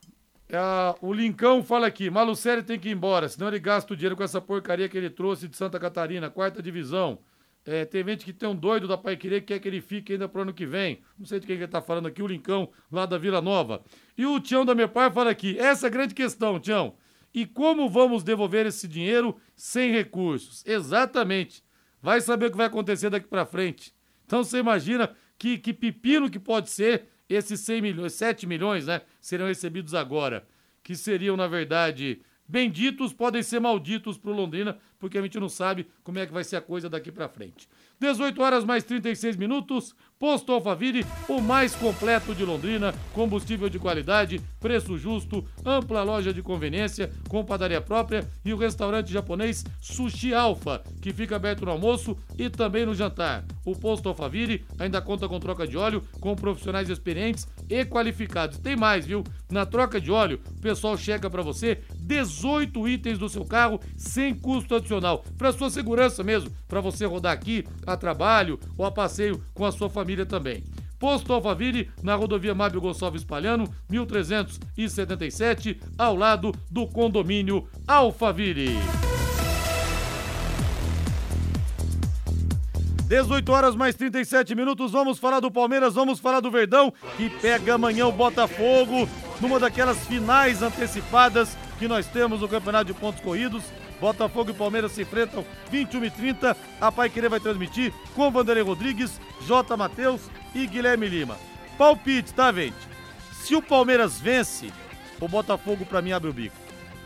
É, o Lincão fala aqui, Malucelli tem que ir embora, senão ele gasta o dinheiro com essa porcaria que ele trouxe de Santa Catarina, quarta divisão. É, tem gente que tem um doido da Pai Querer que quer que ele fique ainda pro ano que vem. Não sei de quem que ele tá falando aqui, o Lincão, lá da Vila Nova. E o Tião da meu pai fala aqui, essa é a grande questão, Tião. E como vamos devolver esse dinheiro sem recursos? Exatamente. Vai saber o que vai acontecer daqui para frente. Então você imagina que, que pepino que pode ser esses 100 milhões, 7 milhões, né? Serão recebidos agora. Que seriam, na verdade, benditos podem ser malditos pro Londrina, porque a gente não sabe como é que vai ser a coisa daqui para frente. 18 horas mais 36 minutos. Posto Alfaville, o mais completo de Londrina, combustível de qualidade, preço justo, ampla loja de conveniência com padaria própria e o restaurante japonês Sushi Alfa, que fica aberto no almoço e também no jantar. O Posto Alfaville ainda conta com troca de óleo com profissionais experientes e qualificados. Tem mais, viu? Na troca de óleo, o pessoal chega para você 18 itens do seu carro sem custo adicional, para sua segurança mesmo, para você rodar aqui a trabalho ou a passeio com a sua família também. Posto Alphaville, na rodovia Mábio Gonçalves Palhano, 1377, ao lado do condomínio Alphaville. 18 horas mais 37 minutos, vamos falar do Palmeiras, vamos falar do Verdão, que pega amanhã o Botafogo, numa daquelas finais antecipadas que nós temos no Campeonato de Pontos Corridos. Botafogo e Palmeiras se enfrentam 21 e 30. A Pai Querer vai transmitir com Vanderlei Rodrigues, J. Matheus e Guilherme Lima. Palpite, tá, gente? Se o Palmeiras vence, o Botafogo para mim abre o bico.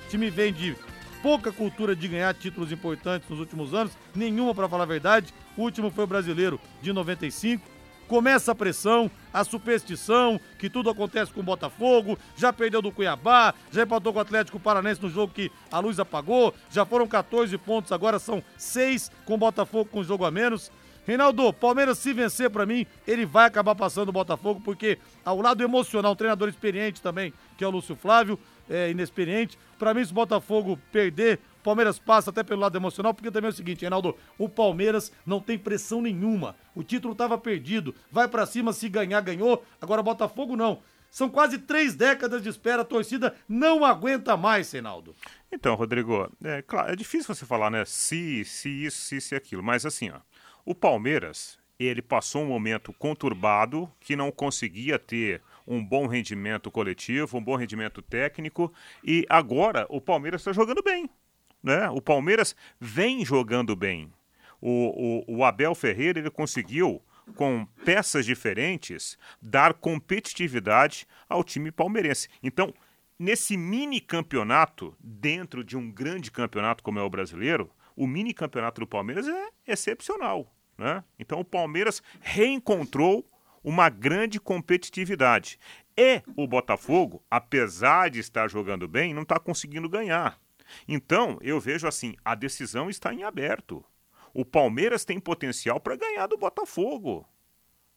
O time vem de pouca cultura de ganhar títulos importantes nos últimos anos, nenhuma para falar a verdade. O último foi o brasileiro de 95 começa a pressão, a superstição, que tudo acontece com o Botafogo, já perdeu do Cuiabá, já empatou com o Atlético Paranense no jogo que a luz apagou, já foram 14 pontos, agora são 6 com o Botafogo com um jogo a menos. Reinaldo, Palmeiras se vencer para mim, ele vai acabar passando o Botafogo, porque ao lado emocional, um treinador experiente também, que é o Lúcio Flávio, é, inexperiente. Para mim, se o Botafogo perder, O Palmeiras passa até pelo lado emocional, porque também é o seguinte, Reinaldo, o Palmeiras não tem pressão nenhuma. O título estava perdido. Vai para cima, se ganhar, ganhou. Agora Botafogo não. São quase três décadas de espera, a torcida não aguenta mais, Reinaldo. Então, Rodrigo, é claro, é difícil você falar, né? Se, se isso, se isso e aquilo. Mas assim, ó, o Palmeiras, ele passou um momento conturbado que não conseguia ter um bom rendimento coletivo, um bom rendimento técnico, e agora o Palmeiras está jogando bem. Né? O Palmeiras vem jogando bem. O, o, o Abel Ferreira ele conseguiu, com peças diferentes, dar competitividade ao time palmeirense. Então, nesse mini campeonato, dentro de um grande campeonato como é o brasileiro, o mini campeonato do Palmeiras é excepcional. Né? Então, o Palmeiras reencontrou uma grande competitividade. E o Botafogo, apesar de estar jogando bem, não está conseguindo ganhar. Então, eu vejo assim: a decisão está em aberto. O Palmeiras tem potencial para ganhar do Botafogo.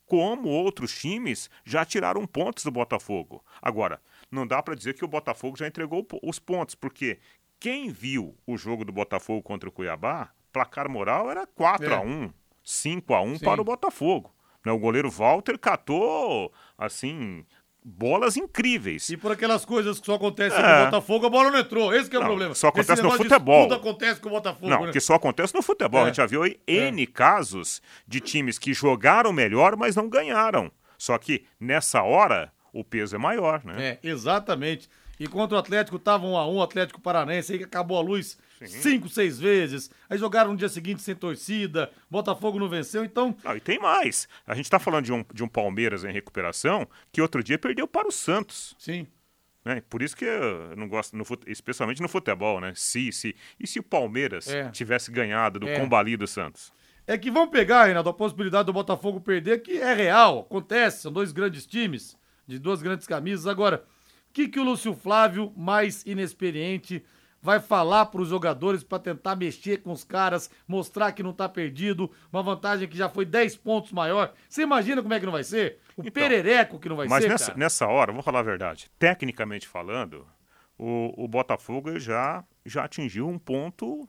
Como outros times já tiraram pontos do Botafogo. Agora, não dá para dizer que o Botafogo já entregou os pontos, porque quem viu o jogo do Botafogo contra o Cuiabá, placar moral era 4 é. a 1 5 a 1 Sim. para o Botafogo. Né, o goleiro Walter catou, assim, bolas incríveis. E por aquelas coisas que só acontecem é. com o Botafogo, a bola não entrou. Esse é o não, problema. Só acontece no futebol. Tudo acontece com o Botafogo. Não, né? que só acontece no futebol. É. A gente já viu aí é. N casos de times que jogaram melhor, mas não ganharam. Só que nessa hora o peso é maior, né? É, exatamente. E contra o Atlético tava um a um, Atlético Paranense, aí que acabou a luz Sim. cinco, seis vezes. Aí jogaram no dia seguinte sem torcida, Botafogo não venceu, então. Não, e tem mais. A gente tá falando de um, de um Palmeiras em recuperação que outro dia perdeu para o Santos. Sim. Né? Por isso que eu não gosto, no, especialmente no futebol, né? Se, se. E se o Palmeiras é. tivesse ganhado do é. Combali do Santos? É que vão pegar, Reinaldo, a possibilidade do Botafogo perder, que é real, acontece, são dois grandes times, de duas grandes camisas. Agora, que, que o Lúcio Flávio, mais inexperiente, vai falar para os jogadores para tentar mexer com os caras, mostrar que não está perdido, uma vantagem que já foi 10 pontos maior. Você imagina como é que não vai ser? O então, perereco que não vai mas ser, nessa, nessa hora, vou falar a verdade, tecnicamente falando, o, o Botafogo já, já atingiu um ponto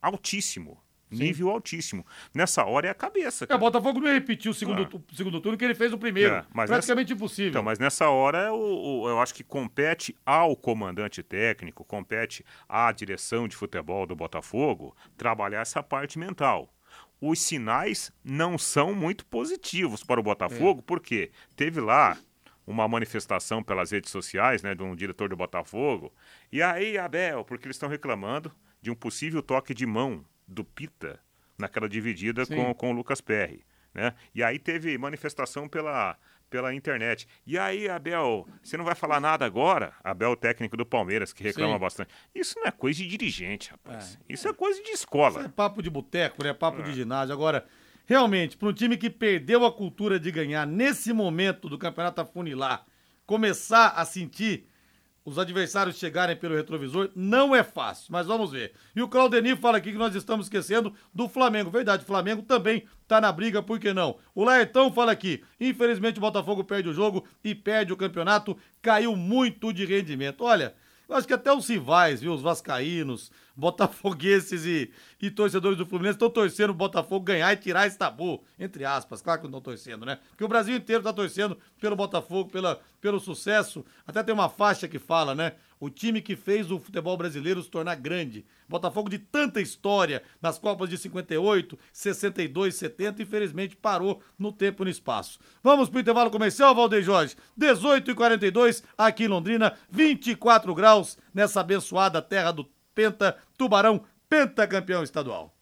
altíssimo. Nível altíssimo. Nessa hora é a cabeça. É, o Botafogo não repetiu o segundo, ah. o segundo turno que ele fez o primeiro. É, praticamente nessa... impossível. Então, mas nessa hora é o, o, eu acho que compete ao comandante técnico, compete à direção de futebol do Botafogo trabalhar essa parte mental. Os sinais não são muito positivos para o Botafogo, é. porque teve lá uma manifestação pelas redes sociais, né, de um diretor do Botafogo. E aí, Abel, porque eles estão reclamando de um possível toque de mão do Pita naquela dividida com, com o Lucas Perry. Né? E aí teve manifestação pela, pela internet. E aí, Abel, você não vai falar nada agora? Abel, técnico do Palmeiras, que reclama Sim. bastante. Isso não é coisa de dirigente, rapaz. É. Isso é coisa de escola. Isso é papo de boteco, né? Papo é. de ginásio. Agora, realmente, para um time que perdeu a cultura de ganhar nesse momento do campeonato afunilar, começar a sentir os adversários chegarem pelo retrovisor não é fácil, mas vamos ver. E o Claudenir fala aqui que nós estamos esquecendo do Flamengo. Verdade, o Flamengo também tá na briga, por que não? O Laertão fala aqui, infelizmente o Botafogo perde o jogo e perde o campeonato, caiu muito de rendimento. Olha, eu acho que até os rivais, viu, os vascaínos, botafogueses e, e torcedores do Fluminense estão torcendo o Botafogo ganhar e tirar esse tabu, entre aspas, claro que não estão torcendo, né? Porque o Brasil inteiro está torcendo pelo Botafogo, pela, pelo sucesso. Até tem uma faixa que fala, né? O time que fez o futebol brasileiro se tornar grande. Botafogo de tanta história nas Copas de 58, 62, 70, infelizmente parou no tempo e no espaço. Vamos pro intervalo comercial, Valdeir Jorge. 18 e 42 aqui em Londrina, 24 graus nessa abençoada terra do Penta, Tubarão, pentacampeão estadual.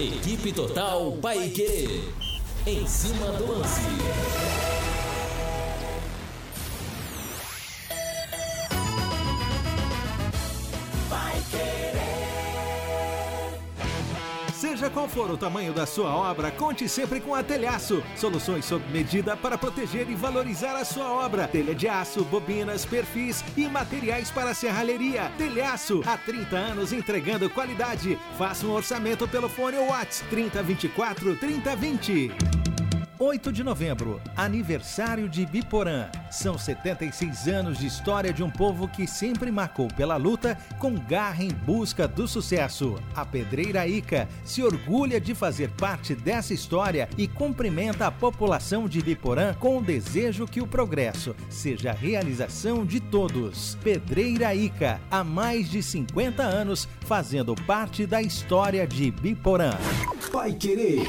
Equipe Total Paique. Em cima do lance. Seja qual for o tamanho da sua obra, conte sempre com a Telhaço. Soluções sob medida para proteger e valorizar a sua obra. Telha de aço, bobinas, perfis e materiais para serralheria. Telhaço, há 30 anos entregando qualidade. Faça um orçamento pelo fone WhatsApp 3024 3020. 8 de novembro, aniversário de Biporã. São 76 anos de história de um povo que sempre marcou pela luta com garra em busca do sucesso. A Pedreira Ica se orgulha de fazer parte dessa história e cumprimenta a população de Biporã com o desejo que o progresso seja a realização de todos. Pedreira Ica, há mais de 50 anos, fazendo parte da história de Biporã. Pai Querer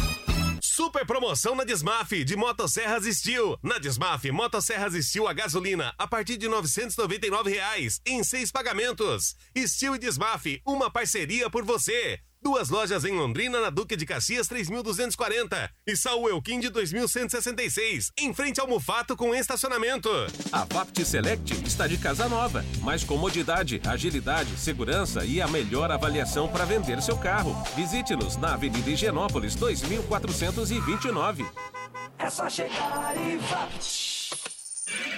Super promoção na Desmaf de Motosserras Steel. Na Desmaf, Motosserras Steel a gasolina a partir de 999 reais, em seis pagamentos. Steel e Desmaf, uma parceria por você. Duas lojas em Londrina, na Duque de Caxias 3240 e Saul Elquim de 2166, em frente ao Mufato com estacionamento. A Vapt Select está de casa nova. Mais comodidade, agilidade, segurança e a melhor avaliação para vender seu carro. Visite-nos na Avenida Higienópolis 2429. É só chegar e vá.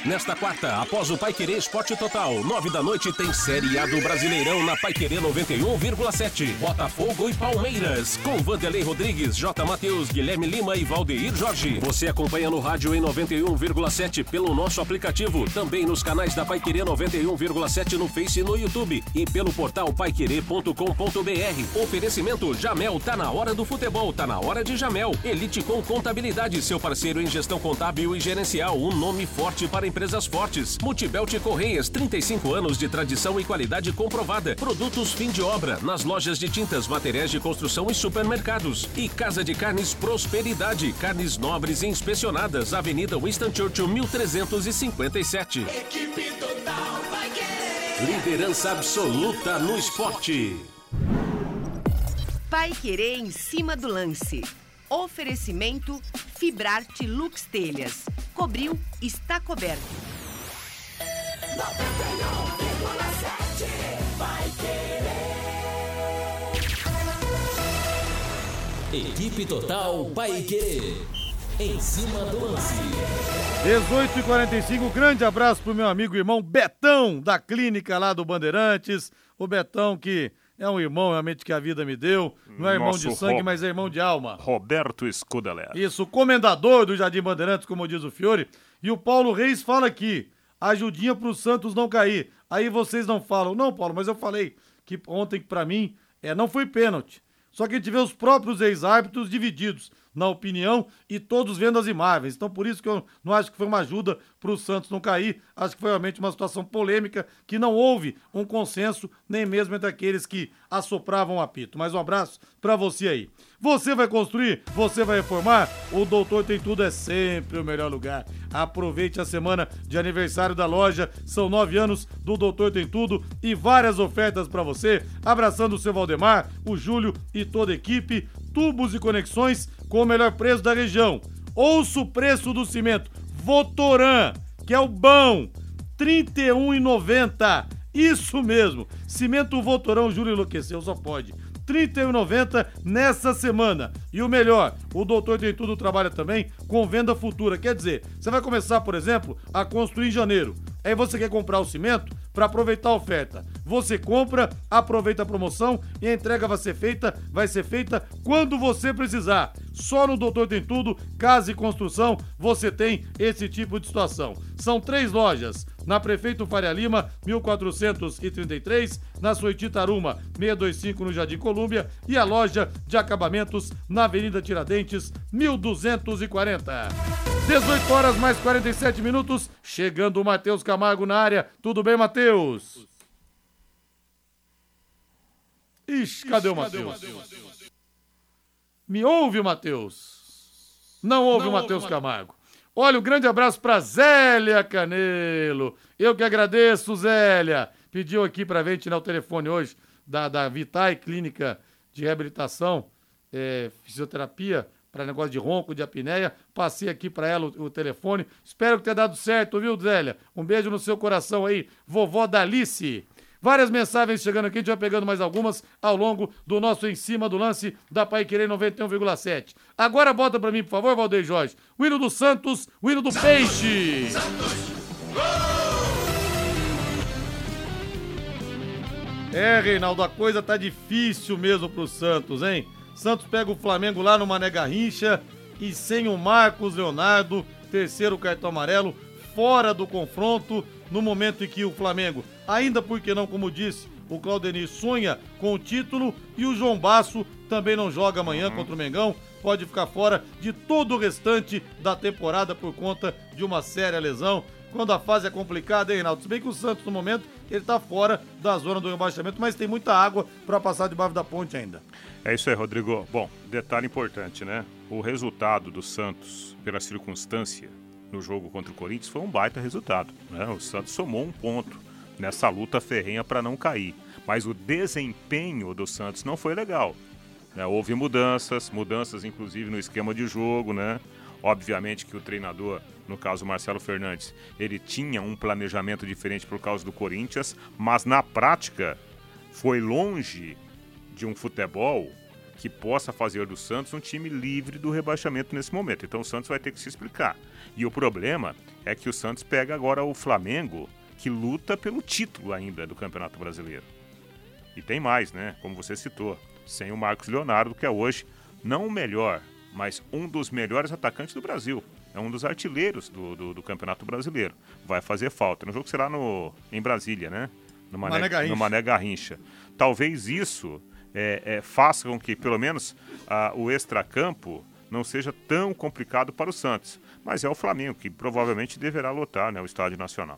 Nesta quarta, após o Pai Querer Esporte Total, nove da noite tem Série A do Brasileirão na Pai Querer 91,7. Botafogo e Palmeiras, com Vanderlei Rodrigues, J. Matheus, Guilherme Lima e Valdeir Jorge. Você acompanha no rádio em 91,7 pelo nosso aplicativo, também nos canais da Pai Querer 91,7 no Face e no YouTube e pelo portal paiquerer.com.br. Oferecimento Jamel, tá na hora do futebol, tá na hora de Jamel. Elite com Contabilidade, seu parceiro em gestão contábil e gerencial, um nome forte para empresas fortes. Multibelt Correias, 35 anos de tradição e qualidade comprovada. Produtos fim de obra, nas lojas de tintas, materiais de construção e supermercados. E Casa de Carnes Prosperidade, carnes nobres e inspecionadas, Avenida Winston Churchill, 1357. Equipe total vai querer. Liderança absoluta no esporte. Pai Querer em cima do lance. Oferecimento Fibrarte Lux Telhas. Cobriu, está coberto. 91,7 vai querer. Equipe Total Paique. Em cima do lance. 18 e 45 grande abraço pro meu amigo e irmão Betão, da clínica lá do Bandeirantes. O Betão que é um irmão realmente que a vida me deu. Não é irmão Nosso de sangue, Rob- mas é irmão de alma. Roberto Scudeler. Isso, o comendador do Jardim Bandeirantes, como diz o Fiore. E o Paulo Reis fala aqui, ajudinha pro Santos não cair. Aí vocês não falam, não, Paulo, mas eu falei que ontem que pra mim é, não foi pênalti. Só que a gente vê os próprios ex-árbitros divididos na opinião e todos vendo as imagens. Então por isso que eu não acho que foi uma ajuda pro Santos não cair. Acho que foi realmente uma situação polêmica que não houve um consenso nem mesmo entre aqueles que assopravam o apito. Mas um abraço pra você aí. Você vai construir? Você vai reformar? O Doutor Tem Tudo é sempre o melhor lugar. Aproveite a semana de aniversário da loja. São nove anos do Doutor Tem Tudo e várias ofertas pra você. Abraçando o seu Valdemar, o Júlio e toda a equipe. Tubos e conexões com o melhor preço da região. Ouça o preço do cimento. Votoran, que é o bom. R$ 31,90. Isso mesmo. Cimento Votorão, Júlio enlouqueceu, só pode. R$ 31,90 nessa semana. E o melhor, o Doutor Tem Tudo trabalha também com venda futura. Quer dizer, você vai começar, por exemplo, a construir em janeiro. Aí você quer comprar o cimento para aproveitar a oferta. Você compra, aproveita a promoção e a entrega vai ser feita, vai ser feita quando você precisar. Só no Doutor Tem Tudo, Casa e Construção, você tem esse tipo de situação. São três lojas. Na Prefeito Faria Lima, 1433, na Soiti Taruma, 625 no Jardim Colúmbia e a loja de acabamentos na Avenida Tiradentes, 1240. 18 horas mais 47 minutos, chegando o Matheus Camargo na área. Tudo bem, Matheus? Ixi, cadê o Matheus? Me ouve, Matheus? Não ouve o Matheus Camargo. Olha, um grande abraço para Zélia Canelo. Eu que agradeço, Zélia. Pediu aqui para ver tirar o telefone hoje da, da Vitae Clínica de Reabilitação, é, Fisioterapia, para negócio de ronco, de apneia. Passei aqui para ela o, o telefone. Espero que tenha dado certo, viu, Zélia? Um beijo no seu coração aí, vovó Dalice. Várias mensagens chegando aqui, a gente vai pegando mais algumas ao longo do nosso Em Cima do Lance da Pai Querer 91,7. Agora bota pra mim, por favor, Valdeir Jorge. O hino do Santos, o hino do Santos, Peixe. Santos. É, Reinaldo, a coisa tá difícil mesmo pro Santos, hein? Santos pega o Flamengo lá no Mané Garrincha e sem o Marcos Leonardo, terceiro cartão amarelo, fora do confronto, no momento em que o Flamengo, ainda porque não, como disse, o Claudenir sonha com o título e o João Basso também não joga amanhã uhum. contra o Mengão, pode ficar fora de todo o restante da temporada por conta de uma séria lesão quando a fase é complicada, hein, Reinaldo? Se bem que o Santos, no momento, ele tá fora da zona do rebaixamento, mas tem muita água para passar debaixo da ponte ainda. É isso aí, Rodrigo. Bom, detalhe importante, né? O resultado do Santos, pela circunstância, no jogo contra o Corinthians, foi um baita resultado. Né? O Santos somou um ponto nessa luta ferrenha para não cair. Mas o desempenho do Santos não foi legal. Né? Houve mudanças, mudanças inclusive no esquema de jogo, né? Obviamente que o treinador, no caso Marcelo Fernandes, ele tinha um planejamento diferente por causa do Corinthians, mas na prática foi longe de um futebol que possa fazer do Santos um time livre do rebaixamento nesse momento. Então o Santos vai ter que se explicar. E o problema é que o Santos pega agora o Flamengo, que luta pelo título ainda do Campeonato Brasileiro. E tem mais, né? Como você citou, sem o Marcos Leonardo, que é hoje não o melhor, mas um dos melhores atacantes do Brasil. É um dos artilheiros do, do, do Campeonato Brasileiro. Vai fazer falta. No jogo será no, em Brasília, né? No Mané, Mané Garrincha. No Mané Garrincha. Talvez isso é, é, faça com que, pelo menos, a, o extracampo não seja tão complicado para o Santos. Mas é o Flamengo que provavelmente deverá lotar né, o Estádio Nacional.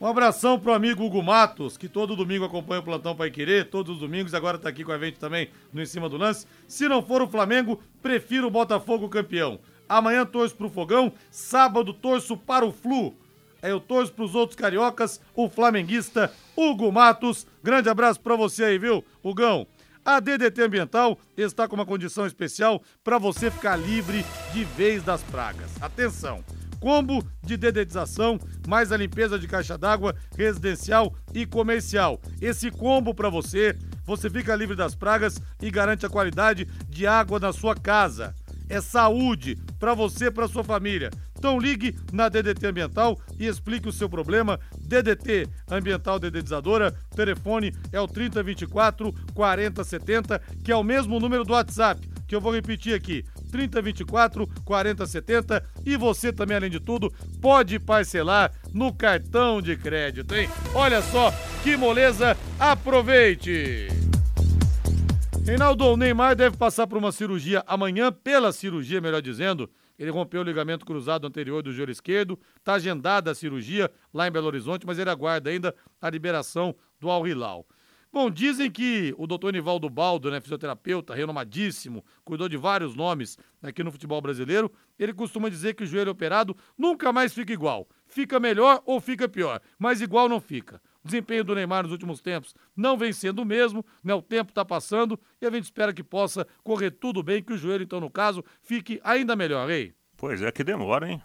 Um abração pro amigo Hugo Matos, que todo domingo acompanha o Plantão Pai Querer, todos os domingos, agora tá aqui com a gente também no Em Cima do Lance. Se não for o Flamengo, prefiro o Botafogo campeão. Amanhã torço pro Fogão, sábado torço para o Flu. Aí eu torço pros outros cariocas, o flamenguista Hugo Matos. Grande abraço pra você aí, viu, Hugão? A DDT Ambiental está com uma condição especial para você ficar livre de vez das pragas. Atenção! combo de dedetização, mais a limpeza de caixa d'água residencial e comercial. Esse combo para você, você fica livre das pragas e garante a qualidade de água na sua casa. É saúde para você para sua família. Então ligue na DDT Ambiental e explique o seu problema. DDT Ambiental Dedetizadora, telefone é o 3024 4070, que é o mesmo número do WhatsApp, que eu vou repetir aqui. 3024 4070 e você também, além de tudo, pode parcelar no cartão de crédito, hein? Olha só que moleza, aproveite! Reinaldo, o Neymar deve passar por uma cirurgia amanhã, pela cirurgia, melhor dizendo. Ele rompeu o ligamento cruzado anterior do joelho esquerdo, está agendada a cirurgia lá em Belo Horizonte, mas ele aguarda ainda a liberação do Al Hilal. Bom, dizem que o doutor Nivaldo Baldo, né, fisioterapeuta, renomadíssimo, cuidou de vários nomes aqui no futebol brasileiro, ele costuma dizer que o joelho operado nunca mais fica igual. Fica melhor ou fica pior, mas igual não fica. Desempenho do Neymar nos últimos tempos não vem sendo o mesmo, né? O tempo está passando e a gente espera que possa correr tudo bem, que o joelho, então, no caso, fique ainda melhor, hein? Pois é que demora, hein?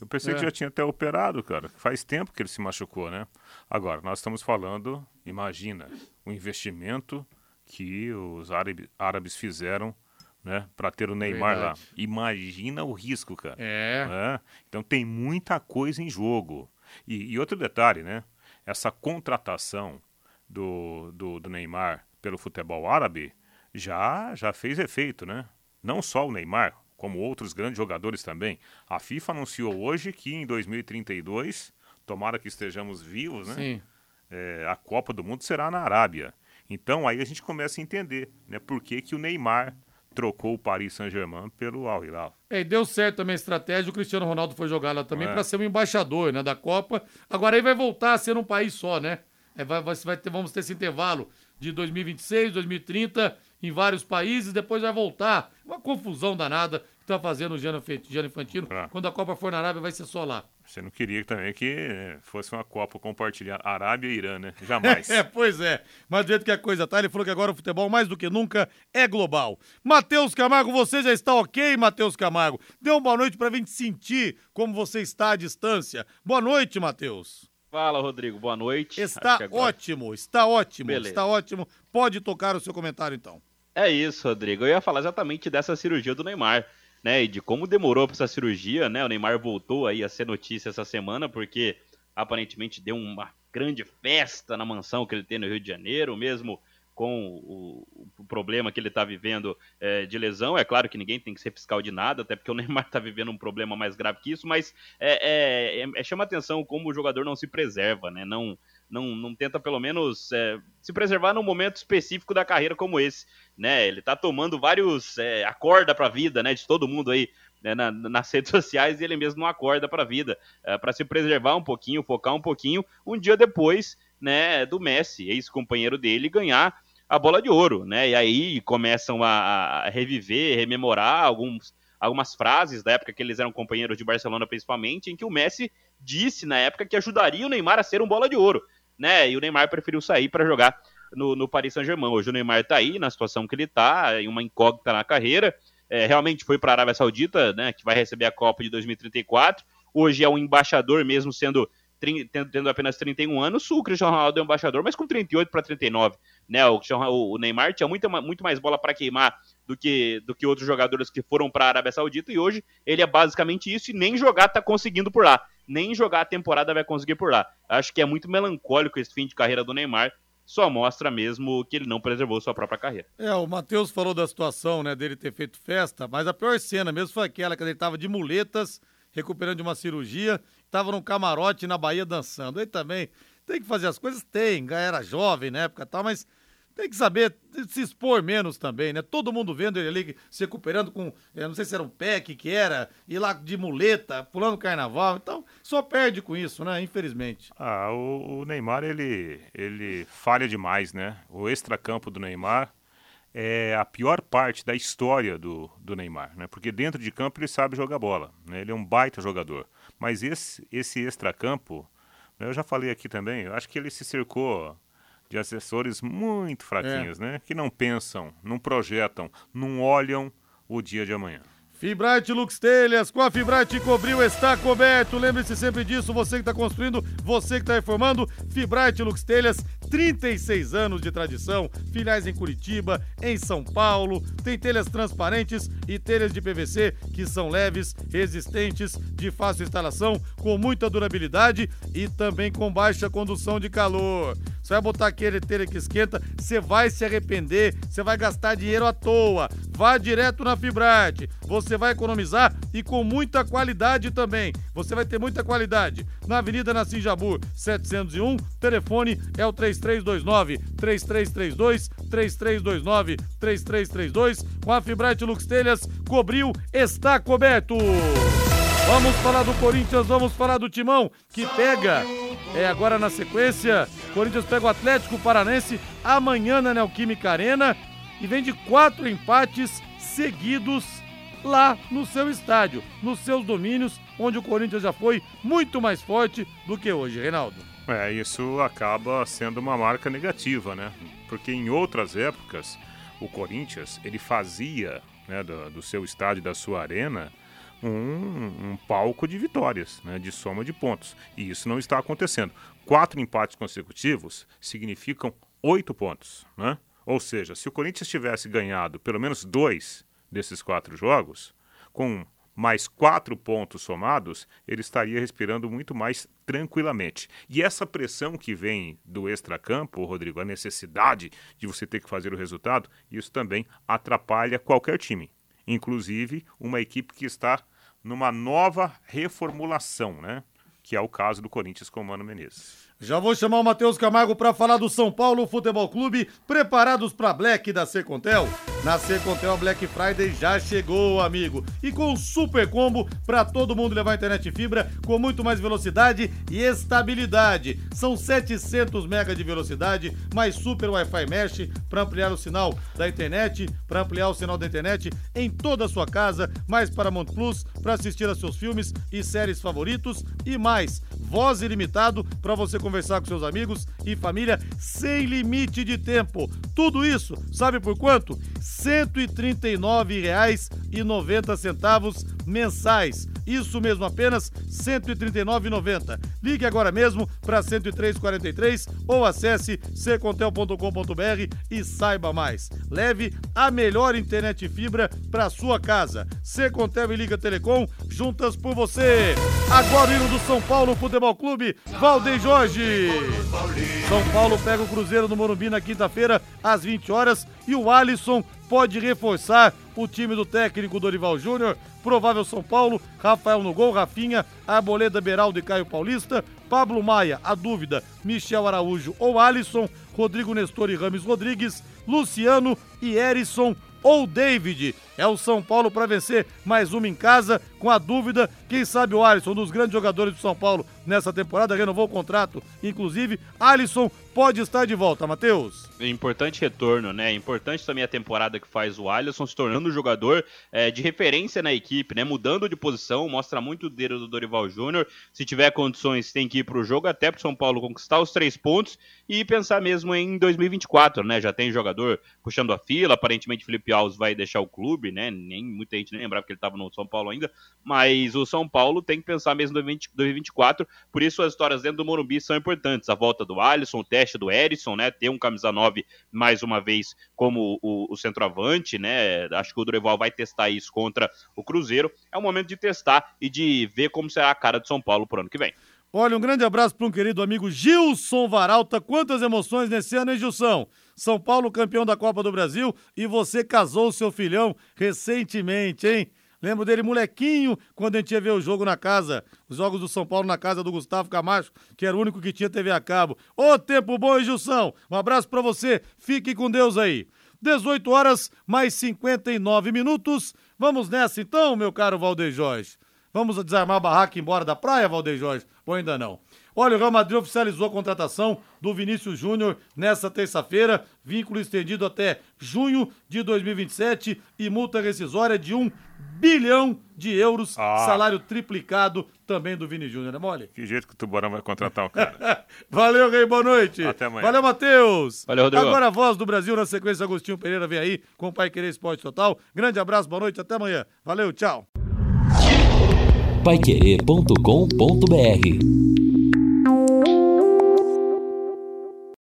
Eu pensei é. que já tinha até operado, cara. Faz tempo que ele se machucou, né? Agora, nós estamos falando, imagina, o investimento que os árabes fizeram né, para ter o Neymar Verdade. lá. Imagina o risco, cara. É. é. Então tem muita coisa em jogo. E, e, outro detalhe, né? Essa contratação do, do, do Neymar pelo futebol árabe já, já fez efeito, né? Não só o Neymar, como outros grandes jogadores também. A FIFA anunciou hoje que em 2032, tomara que estejamos vivos, né? Sim. É, a Copa do Mundo será na Arábia. Então aí a gente começa a entender, né? Por que, que o Neymar trocou o Paris Saint-Germain pelo Al Hilal. É, deu certo também a estratégia, o Cristiano Ronaldo foi jogar lá também é. para ser um embaixador, né, da Copa. Agora aí vai voltar a ser um país só, né? É, vai, vai, ter, vamos ter esse intervalo de 2026, 2030 em vários países, depois vai voltar. Uma confusão danada que tá fazendo o Gianni Infantino. Ah. Quando a Copa for na Arábia, vai ser só lá. Você não queria também que fosse uma Copa compartilhar Arábia e Irã, né? [laughs] Jamais. é, pois é. Mas do jeito que a coisa tá, ele falou que agora o futebol, mais do que nunca, é global. Matheus Camargo, você já está ok, Matheus Camargo? Dê uma boa noite pra gente sentir como você está à distância. Boa noite, Matheus. Fala, Rodrigo. Boa noite. Está agora- ótimo, está ótimo, Beleza. está ótimo. Pode tocar o seu comentário então. É isso, Rodrigo. Eu ia falar exatamente dessa cirurgia do Neymar, né? E de como demorou pra essa cirurgia, né? O Neymar voltou aí a ser notícia essa semana, porque aparentemente deu uma grande festa na mansão que ele tem no Rio de Janeiro, mesmo com o, o problema que ele tá vivendo é, de lesão. É claro que ninguém tem que ser fiscal de nada, até porque o [laughs] Neymar tá vivendo um problema mais grave que isso, mas é, é- é- chama atenção como o jogador não se preserva, né? Não, não, não tenta pelo menos é, se preservar num momento específico da carreira como esse, né? Ele tá tomando vários é, acorda pra vida, né? De todo mundo aí né, na- nas [laughs] redes sociais e ele mesmo não acorda pra vida, é, para se preservar um pouquinho, focar um pouquinho, um dia depois, né? Do Messi, ex-companheiro dele, ganhar a bola de ouro, né? E aí começam a, a reviver, rememorar alguns, algumas frases da época que eles eram companheiros de Barcelona, principalmente, em que o Messi disse na época que ajudaria o Neymar a ser um bola de ouro, né? E o Neymar preferiu sair para jogar no, no Paris Saint-Germain. Hoje o Neymar tá aí na situação que ele tá, em uma incógnita na carreira. É, realmente foi para a Arábia Saudita, né? Que vai receber a Copa de 2034. Hoje é um embaixador, mesmo sendo tendo, apenas 31 anos, o Cristiano Ronaldo é um embaixador, mas com 38 para 39, né? O, o Neymar tinha muita, ma- muito mais bola para queimar do que, do que outros jogadores que foram para a Arábia Saudita e hoje ele é basicamente isso e nem jogar tá conseguindo por lá, nem jogar a temporada vai conseguir por lá. Acho que é muito melancólico esse fim de carreira do Neymar, só mostra mesmo que ele não preservou sua própria carreira. É, o Matheus falou da situação, né, dele ter feito festa, mas a pior cena mesmo foi aquela que ele tava de muletas, recuperando de uma cirurgia, tava num camarote na Bahia dançando. Aí também tem que fazer as coisas, tem, era jovem na época e tal, mas tem que saber se expor menos também, né? Todo mundo vendo ele ali se recuperando com, não sei se era um PEC que era, e lá de muleta, pulando carnaval, então só perde com isso, né? Infelizmente. Ah, o, o Neymar, ele, ele falha demais, né? O extracampo do Neymar é a pior parte da história do, do Neymar, né? Porque dentro de campo ele sabe jogar bola, né? Ele é um baita jogador. Mas esse, esse extracampo, né, eu já falei aqui também, eu acho que ele se cercou de assessores muito fraquinhos, né? Que não pensam, não projetam, não olham o dia de amanhã. Fibrate Lux Telhas, com a Fibrate cobriu, está coberto. Lembre-se sempre disso, você que está construindo, você que está reformando. Fibrate Lux Telhas, 36 anos de tradição. Filiais em Curitiba, em São Paulo. Tem telhas transparentes e telhas de PVC que são leves, resistentes, de fácil instalação, com muita durabilidade e também com baixa condução de calor. Você vai botar aquele telha que esquenta, você vai se arrepender, você vai gastar dinheiro à toa. Vá direto na Fibrate. Você vai economizar e com muita qualidade também. Você vai ter muita qualidade. Na Avenida Nassim Jabur, 701, telefone é o 3329 3332 3329 3332. Com a Fibrate Lux Telhas, cobriu, está coberto. Vamos falar do Corinthians, vamos falar do Timão, que pega, é agora na sequência, Corinthians pega o Atlético Paranense amanhã na Neoquímica Arena e vem de quatro empates seguidos lá no seu estádio, nos seus domínios, onde o Corinthians já foi muito mais forte do que hoje, Reinaldo. É, isso acaba sendo uma marca negativa, né? Porque em outras épocas, o Corinthians, ele fazia né, do, do seu estádio, da sua arena, um, um palco de vitórias, né, de soma de pontos. E isso não está acontecendo. Quatro empates consecutivos significam oito pontos, né? Ou seja, se o Corinthians tivesse ganhado pelo menos dois desses quatro jogos, com mais quatro pontos somados, ele estaria respirando muito mais tranquilamente. E essa pressão que vem do extracampo, Rodrigo, a necessidade de você ter que fazer o resultado, isso também atrapalha qualquer time. Inclusive uma equipe que está numa nova reformulação, né? Que é o caso do Corinthians com o Mano Menezes. Já vou chamar o Matheus Camargo para falar do São Paulo Futebol Clube, preparados para Black da Secontel. Na Secontel Black Friday já chegou, amigo, e com super combo para todo mundo levar internet fibra com muito mais velocidade e estabilidade. São 700 MB de velocidade, mais super Wi-Fi mesh para ampliar o sinal da internet, para ampliar o sinal da internet em toda a sua casa, mais Paramount Plus para assistir a seus filmes e séries favoritos e mais voz ilimitado para você conversar com seus amigos e família sem limite de tempo. Tudo isso, sabe por quanto? R$ 139,90 mensais. Isso mesmo, apenas R$ 139,90. Ligue agora mesmo para 10343 ou acesse ccontel.com.br e saiba mais. Leve a melhor internet fibra para sua casa. Secontel e Liga Telecom, juntas por você. Agora o hino do São Paulo Futebol Clube, Valdeir Jorge. São Paulo pega o Cruzeiro no Morumbi na quinta-feira, às 20 horas, e o Alisson pode reforçar o time do técnico Dorival Júnior. Provável São Paulo, Rafael no gol, Rafinha, Arboleda Beraldo e Caio Paulista, Pablo Maia, a dúvida, Michel Araújo ou Alisson, Rodrigo Nestor e Rames Rodrigues, Luciano e Erisson ou David. É o São Paulo para vencer mais uma em casa, com a dúvida, quem sabe o Alisson, um dos grandes jogadores do São Paulo nessa temporada, renovou o contrato. Inclusive, Alisson pode estar de volta, Matheus. Importante retorno, né? Importante também a temporada que faz o Alisson se tornando um jogador é, de referência na equipe, né? Mudando de posição, mostra muito o dedo do Dorival Júnior. Se tiver condições, tem que ir para o jogo, até para São Paulo conquistar os três pontos e pensar mesmo em 2024, né? Já tem jogador puxando a fila, aparentemente Felipe Alves vai deixar o clube, né? Nem muita gente nem lembrava que ele estava no São Paulo ainda, mas o São Paulo tem que pensar mesmo em 2024, por isso as histórias dentro do Morumbi são importantes. A volta do Alisson, o teste do Erisson, né? Ter um camisa 9 mais uma vez como o, o centroavante, né? Acho que o Dorival vai testar isso contra o Cruzeiro. É o momento de testar e de ver como será a cara do São Paulo pro ano que vem. Olha, um grande abraço para um querido amigo Gilson Varalta. Quantas emoções nesse ano, hein, Gilson? São Paulo campeão da Copa do Brasil e você casou seu filhão recentemente, hein? Lembro dele molequinho quando a gente ia ver o jogo na casa, os jogos do São Paulo na casa do Gustavo Camacho, que era o único que tinha TV a cabo. Ô, tempo bom, Gilson? Um abraço para você. Fique com Deus aí. 18 horas mais 59 minutos. Vamos nessa então, meu caro Valdeir Jorge. Vamos desarmar a barraca e embora da praia, Valdeir Jorge? Ou ainda não? Olha, o Real Madrid oficializou a contratação do Vinícius Júnior nesta terça-feira, vínculo estendido até junho de 2027 e multa rescisória de um bilhão de euros, Ah. salário triplicado também do Vini Júnior, né, mole? Que jeito que o Tubarão vai contratar o cara. [laughs] Valeu, Rei, boa noite. Até amanhã. Valeu, Matheus. Valeu, Rodrigo. Agora a voz do Brasil na sequência, Agostinho Pereira vem aí com o Pai Querer Esporte Total. Grande abraço, boa noite, até amanhã. Valeu, tchau. Paiquerê.com.br